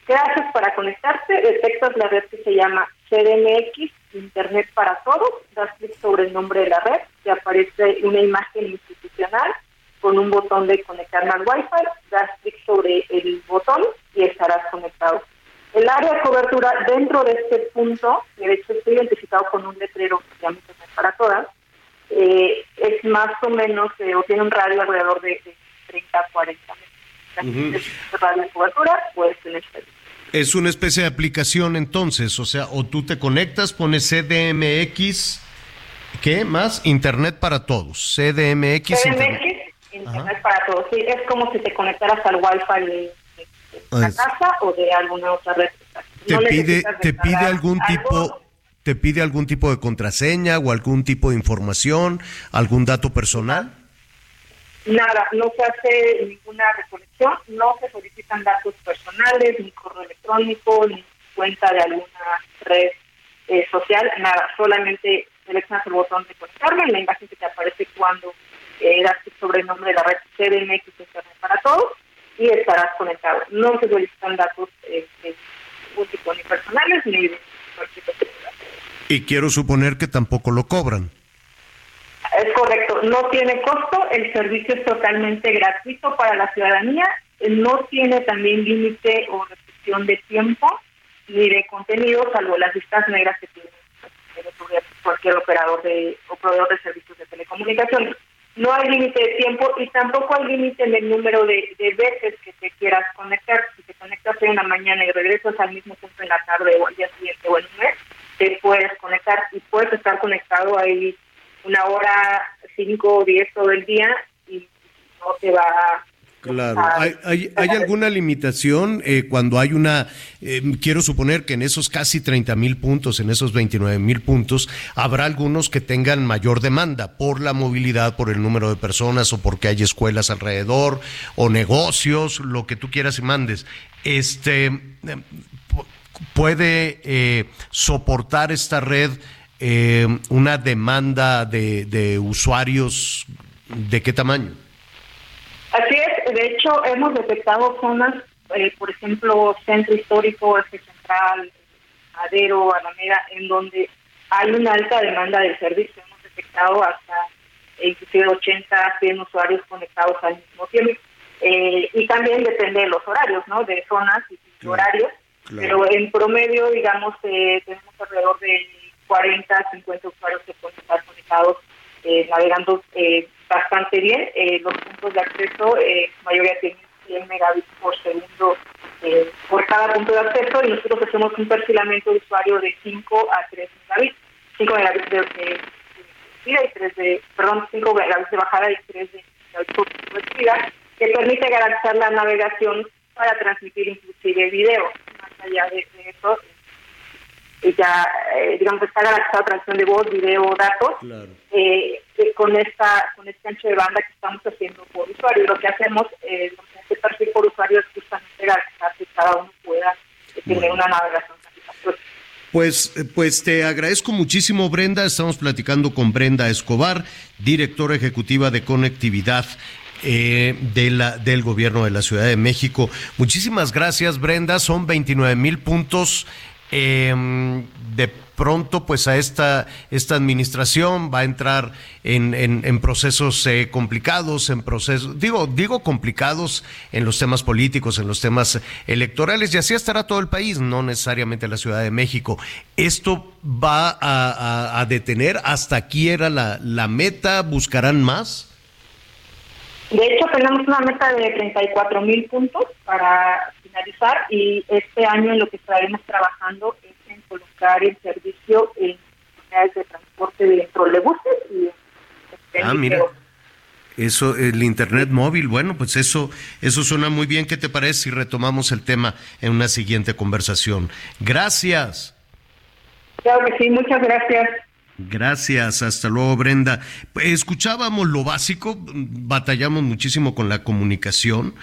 [SPEAKER 11] ¿Qué haces para conectarte? Detectas la red que se llama CDMX, Internet para Todos, das clic sobre el nombre de la red, te aparece una imagen institucional con un botón de conectarme al Wi-Fi, das clic sobre el botón y estarás conectado. El área de cobertura dentro de este punto, que de hecho está identificado con un letrero que se llama Internet para Todas, eh, es más o menos, eh, o tiene un radio alrededor de, de 30 a 40 metros. Este radio de cobertura, pues en este
[SPEAKER 1] Es una especie de aplicación entonces, o sea, o tú te conectas, pones CDMX, ¿qué más? Internet para todos, CDMX. Internet.
[SPEAKER 11] CDMX, Internet para todos. Sí, es como si te conectaras al Wi-Fi la
[SPEAKER 1] Es-
[SPEAKER 11] casa o de alguna otra red.
[SPEAKER 1] ¿Te
[SPEAKER 11] No
[SPEAKER 1] pide,
[SPEAKER 11] necesitas
[SPEAKER 1] te pide algún
[SPEAKER 11] algo.
[SPEAKER 1] tipo, te pide algún tipo de contraseña o algún tipo de información, algún dato personal?
[SPEAKER 11] Nada, no se hace ninguna recolección, no se solicitan datos personales, ni correo electrónico, ni cuenta de alguna red eh, social, nada, solamente seleccionas el botón de conectarme en la imagen que te aparece cuando eh, das clic sobre el nombre de la red CDMX Internet para todos y estarás conectado. No se solicitan datos eh, ni personales ni de
[SPEAKER 1] Y quiero suponer que tampoco lo cobran.
[SPEAKER 11] Es correcto, no tiene costo, el servicio es totalmente gratuito para la ciudadanía, no tiene también límite o restricción de tiempo ni de contenido, salvo las listas negras que tiene cualquier operador de o proveedor de servicios de telecomunicaciones. No hay límite de tiempo y tampoco hay límite en el número de, de veces que te quieras conectar. Si te conectas en una mañana y regresas al mismo punto en la tarde o al día siguiente o en un mes, te puedes conectar y puedes estar conectado ahí una hora, cinco o diez todo el día y no te va
[SPEAKER 1] Claro. ¿Hay, alguna limitación eh, cuando hay una, eh, quiero suponer que en esos casi 30 mil puntos, en esos 29 mil puntos, habrá algunos que tengan mayor demanda por la movilidad, por el número de personas o porque hay escuelas alrededor o negocios, lo que tú quieras y mandes. Este, pu- ¿Puede eh, soportar esta red eh, una demanda de, de usuarios de qué tamaño?
[SPEAKER 11] Así es, de hecho hemos detectado zonas, eh, por ejemplo, centro histórico, eje central, Madero, Alameda, en donde hay una alta demanda del servicio. Hemos detectado hasta eh, inclusive 80, 100 usuarios conectados al mismo tiempo. Eh, y también depende de los horarios, ¿no? De zonas y horarios. Pero en promedio, digamos, eh, tenemos alrededor de 40, 50 usuarios que pueden estar conectados eh, navegando eh, bastante bien. Eh, los puntos de acceso, eh, mayoría tienen 100 megabits por segundo eh, por cada punto de acceso y nosotros hacemos un perfilamiento de usuario de 5 a 3 megabits. 5 megabits de, subida y 3 de, perdón, 5 megabits de bajada y 3 de de subida, que permite garantizar la navegación para transmitir inclusive video. Más allá de, eso, ya, eh, digamos, está garantizada transmisión de voz, video, datos, eh, eh, con esta con este ancho de banda que estamos haciendo por usuario. Lo que hacemos, eh, que hace perfil por usuario es justamente garantizar que cada uno pueda eh, tener una navegación satisfactoria.
[SPEAKER 1] Pues, pues te agradezco muchísimo, Brenda. Estamos platicando con Brenda Escobar, directora ejecutiva de conectividad eh, de la, del gobierno de la Ciudad de México. Muchísimas gracias, Brenda. Son 29 mil puntos. Eh, de pronto, pues a esta, esta administración va a entrar en, en- en procesos eh, complicados, en procesos, digo, digo complicados en los temas políticos, en los temas electorales, y así estará todo el país, no necesariamente la Ciudad de México. Esto va a, detener, hasta aquí era la, la meta, buscarán más.
[SPEAKER 11] De hecho, tenemos una meta de 34 mil puntos para finalizar y este año en lo que estaremos trabajando es en colocar el servicio en unidades de transporte de trolebuses y en
[SPEAKER 1] Ah, mira. Eso, el internet móvil, bueno, pues eso, eso suena muy bien. ¿Qué te parece si retomamos el tema en una siguiente conversación? Gracias.
[SPEAKER 11] Claro que sí, muchas gracias.
[SPEAKER 1] Gracias, hasta luego Brenda. Escuchábamos lo básico, batallamos muchísimo con la comunicación.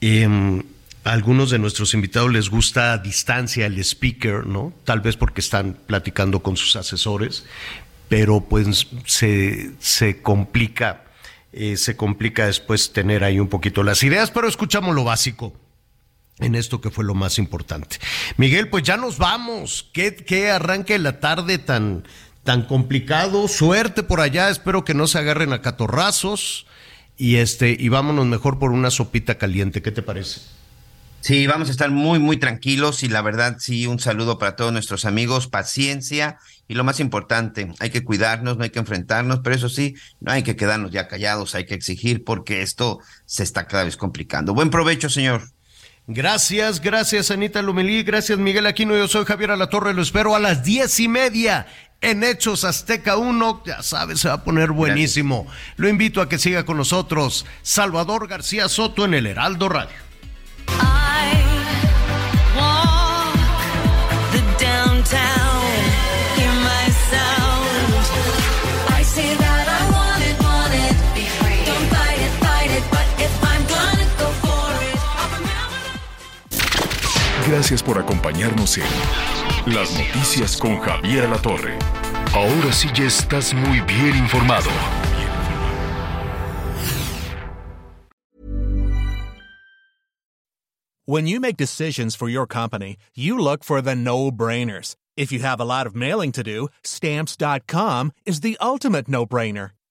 [SPEAKER 1] Em, a algunos de nuestros invitados les gusta a distancia el speaker, ¿no? Tal vez porque están platicando con sus asesores, pero pues se, se complica, eh, se complica después tener ahí un poquito las ideas, pero escuchamos lo básico en esto que fue lo más importante. Miguel, pues ya nos vamos. ¿Qué, qué arranque la tarde tan, tan complicado? Suerte por allá, espero que no se agarren a catorrazos. Y este, y vámonos mejor por una sopita caliente. ¿Qué te parece?
[SPEAKER 3] Sí, vamos a estar muy, muy tranquilos y la verdad, sí, un saludo para todos nuestros amigos, paciencia y lo más importante, hay que cuidarnos, no hay que enfrentarnos, pero eso sí, no hay que quedarnos ya callados, hay que exigir porque esto se está cada vez complicando. Buen provecho, señor.
[SPEAKER 1] Gracias, gracias Anita Lomelí, gracias Miguel Aquino, yo soy Javier Alatorre, lo espero a las diez y media en Hechos Azteca 1, ya sabes, se va a poner buenísimo. Lo invito a que siga con nosotros Salvador García Soto en el Heraldo Radio.
[SPEAKER 4] Gracias por acompañarnos en Las Noticias con Javier Alatorre. Ahora sí ya estás muy bien informado.
[SPEAKER 12] When you make decisions for your company, you look for the no brainers. If you have a lot of mailing to do, stamps.com is the ultimate no brainer.